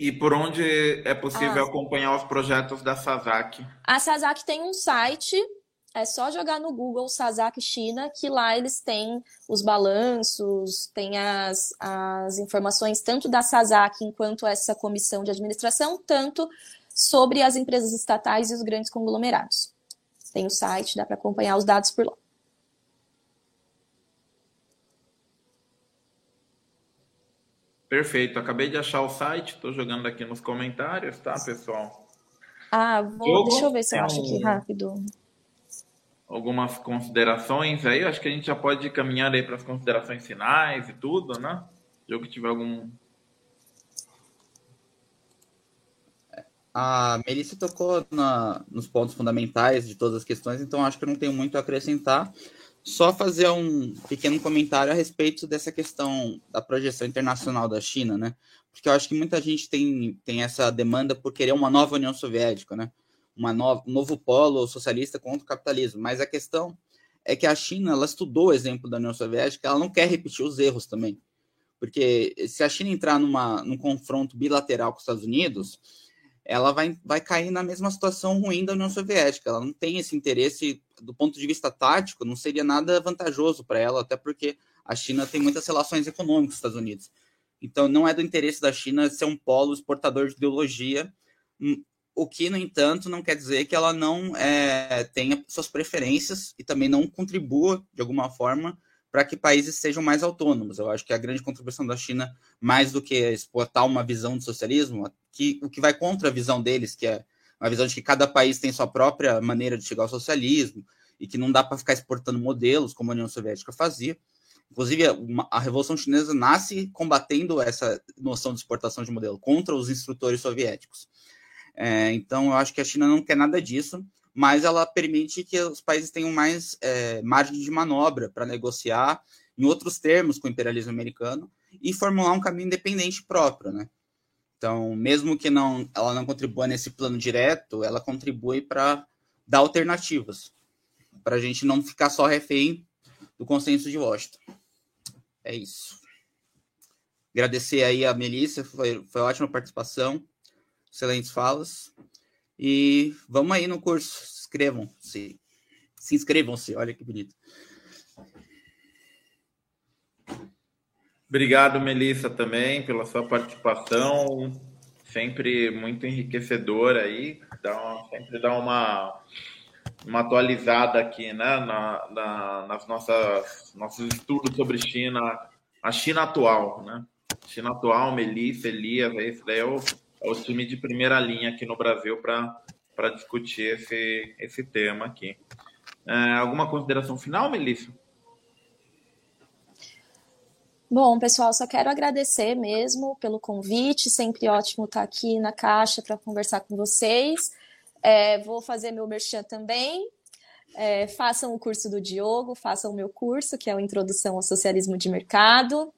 E por onde é possível ah, acompanhar os projetos da Sazak? A Sazak tem um site é só jogar no Google Sazak China, que lá eles têm os balanços, tem as, as informações tanto da Sazak enquanto essa comissão de administração, tanto sobre as empresas estatais e os grandes conglomerados. Tem o site, dá para acompanhar os dados por lá. Perfeito, acabei de achar o site, estou jogando aqui nos comentários, tá, pessoal? Ah, vou, deixa eu ver se eu acho aqui rápido algumas considerações aí. Acho que a gente já pode caminhar aí para as considerações finais e tudo, né? Se eu que tiver algum. A Melissa tocou na, nos pontos fundamentais de todas as questões, então acho que eu não tenho muito a acrescentar. Só fazer um pequeno comentário a respeito dessa questão da projeção internacional da China, né? Porque eu acho que muita gente tem, tem essa demanda por querer uma nova União Soviética, né? uma um novo polo socialista contra o capitalismo. Mas a questão é que a China ela estudou o exemplo da União Soviética, ela não quer repetir os erros também. Porque se a China entrar numa, num confronto bilateral com os Estados Unidos, ela vai, vai cair na mesma situação ruim da União Soviética. Ela não tem esse interesse, do ponto de vista tático, não seria nada vantajoso para ela, até porque a China tem muitas relações econômicas com os Estados Unidos. Então, não é do interesse da China ser um polo exportador de ideologia, hum, o que, no entanto, não quer dizer que ela não é, tenha suas preferências e também não contribua, de alguma forma, para que países sejam mais autônomos. Eu acho que a grande contribuição da China, mais do que exportar uma visão de socialismo, que, o que vai contra a visão deles, que é uma visão de que cada país tem sua própria maneira de chegar ao socialismo e que não dá para ficar exportando modelos como a União Soviética fazia. Inclusive, a Revolução Chinesa nasce combatendo essa noção de exportação de modelo contra os instrutores soviéticos. É, então, eu acho que a China não quer nada disso, mas ela permite que os países tenham mais é, margem de manobra para negociar em outros termos com o imperialismo americano e formular um caminho independente próprio, né? Então, mesmo que não, ela não contribua nesse plano direto, ela contribui para dar alternativas, para a gente não ficar só refém do consenso de Washington. É isso. Agradecer aí a Melissa, foi, foi ótima participação excelentes falas. E vamos aí no curso, inscrevam-se. Se inscrevam-se, olha que bonito. Obrigado, Melissa, também, pela sua participação. Sempre muito enriquecedora aí. Dá uma, sempre dá uma, uma atualizada aqui, né? Na, na, nas nossas nossos estudos sobre China, a China atual, né? China atual, Melissa, Elias, esse daí é o é o time de primeira linha aqui no Brasil para discutir esse, esse tema aqui. É, alguma consideração final, Melissa? Bom, pessoal, só quero agradecer mesmo pelo convite. Sempre ótimo estar aqui na Caixa para conversar com vocês. É, vou fazer meu merchan também. É, façam o curso do Diogo, façam o meu curso, que é o Introdução ao Socialismo de Mercado.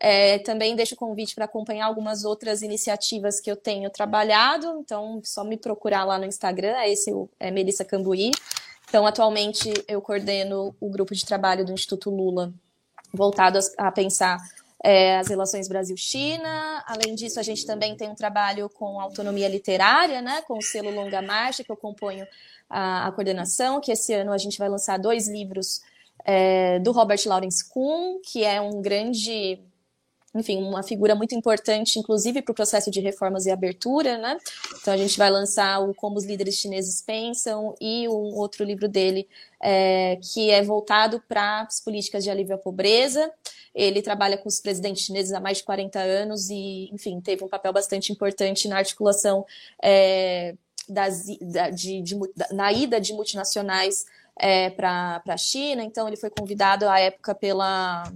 É, também deixo o convite para acompanhar algumas outras iniciativas que eu tenho trabalhado, então só me procurar lá no Instagram, é esse é Melissa Cambuí. Então, atualmente eu coordeno o grupo de trabalho do Instituto Lula, voltado a, pensar é, as relações Brasil-China. Além disso, a gente também tem um trabalho com autonomia literária, né, com o selo Longa Marcha, que eu componho a, a coordenação, que esse ano a gente vai lançar dois livros é, do Robert Lawrence Kuhn, que é um grande enfim, uma figura muito importante, inclusive para o processo de reformas e abertura, né? Então a gente vai lançar o Como os Líderes Chineses Pensam e um outro livro dele é, que é voltado para as políticas de alívio à pobreza. Ele trabalha com os presidentes chineses há mais de 40 anos e, enfim, teve um papel bastante importante na articulação é, das, da, de, de, na ida de multinacionais é, para a China. Então, ele foi convidado à época pela,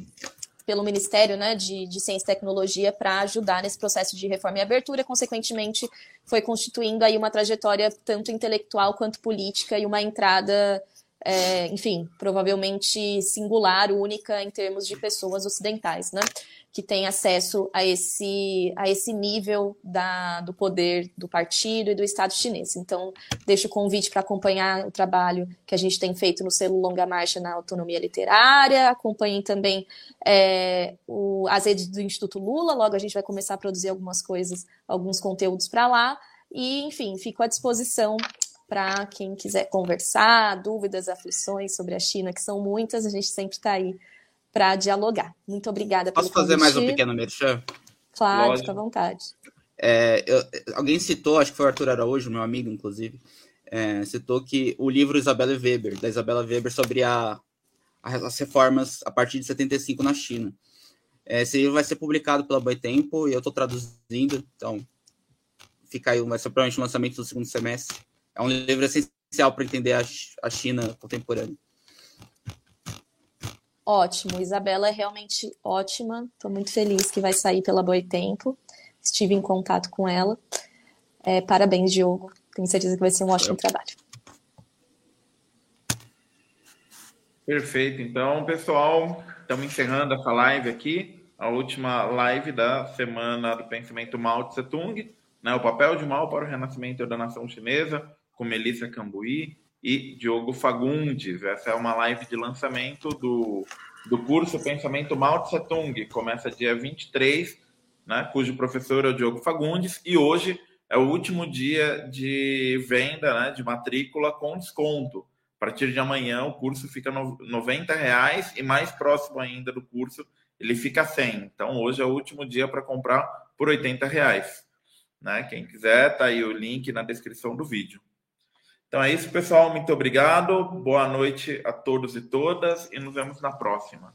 pelo Ministério né, de, de Ciência e Tecnologia para ajudar nesse processo de reforma e abertura. Consequentemente, foi constituindo aí uma trajetória tanto intelectual quanto política e uma entrada é, enfim, provavelmente singular, única em termos de pessoas ocidentais, né? Que têm acesso a esse, a esse nível da, do poder do partido e do Estado chinês. Então, deixo o convite para acompanhar o trabalho que a gente tem feito no selo Longa Marcha na autonomia literária, acompanhem também é, o, as redes do Instituto Lula, logo a gente vai começar a produzir algumas coisas, alguns conteúdos para lá. E, enfim, fico à disposição para quem quiser conversar, dúvidas, aflições sobre a China, que são muitas, a gente sempre está aí para dialogar. Muito obrigada Posso pelo fazer mais um pequeno merchan? Claro, Lógico. fica à vontade. É, eu, alguém citou, acho que foi o Arthur Araújo, meu amigo, inclusive, é, citou que o livro Isabela Weber, da Isabela Weber, sobre a, as reformas a partir de 75 na China. É, esse livro vai ser publicado pela Boitempo e eu estou traduzindo, então fica aí, vai ser provavelmente o lançamento do segundo semestre. É um livro essencial para entender a, a China contemporânea. Ótimo, Isabela é realmente ótima. Estou muito feliz que vai sair pela Boitempo. Estive em contato com ela. É, parabéns, Diogo. Tenho certeza que vai ser um ótimo trabalho. Perfeito. Então, pessoal, estamos encerrando essa live aqui, a última live da semana do pensamento Mao Tse Tung, né, o papel de Mao para o renascimento da nação chinesa com Melissa Cambuí e Diogo Fagundes. Essa é uma live de lançamento do, do curso Pensamento Mao Tse Tung. Começa dia 23, né, cujo professor é o Diogo Fagundes, e hoje é o último dia de venda né, de matrícula com desconto. A partir de amanhã o curso fica no, 90 reais e mais próximo ainda do curso ele fica 100. Então hoje é o último dia para comprar por 80 reais. Né? Quem quiser, tá aí o link na descrição do vídeo. Então é isso, pessoal. Muito obrigado. Boa noite a todos e todas. E nos vemos na próxima.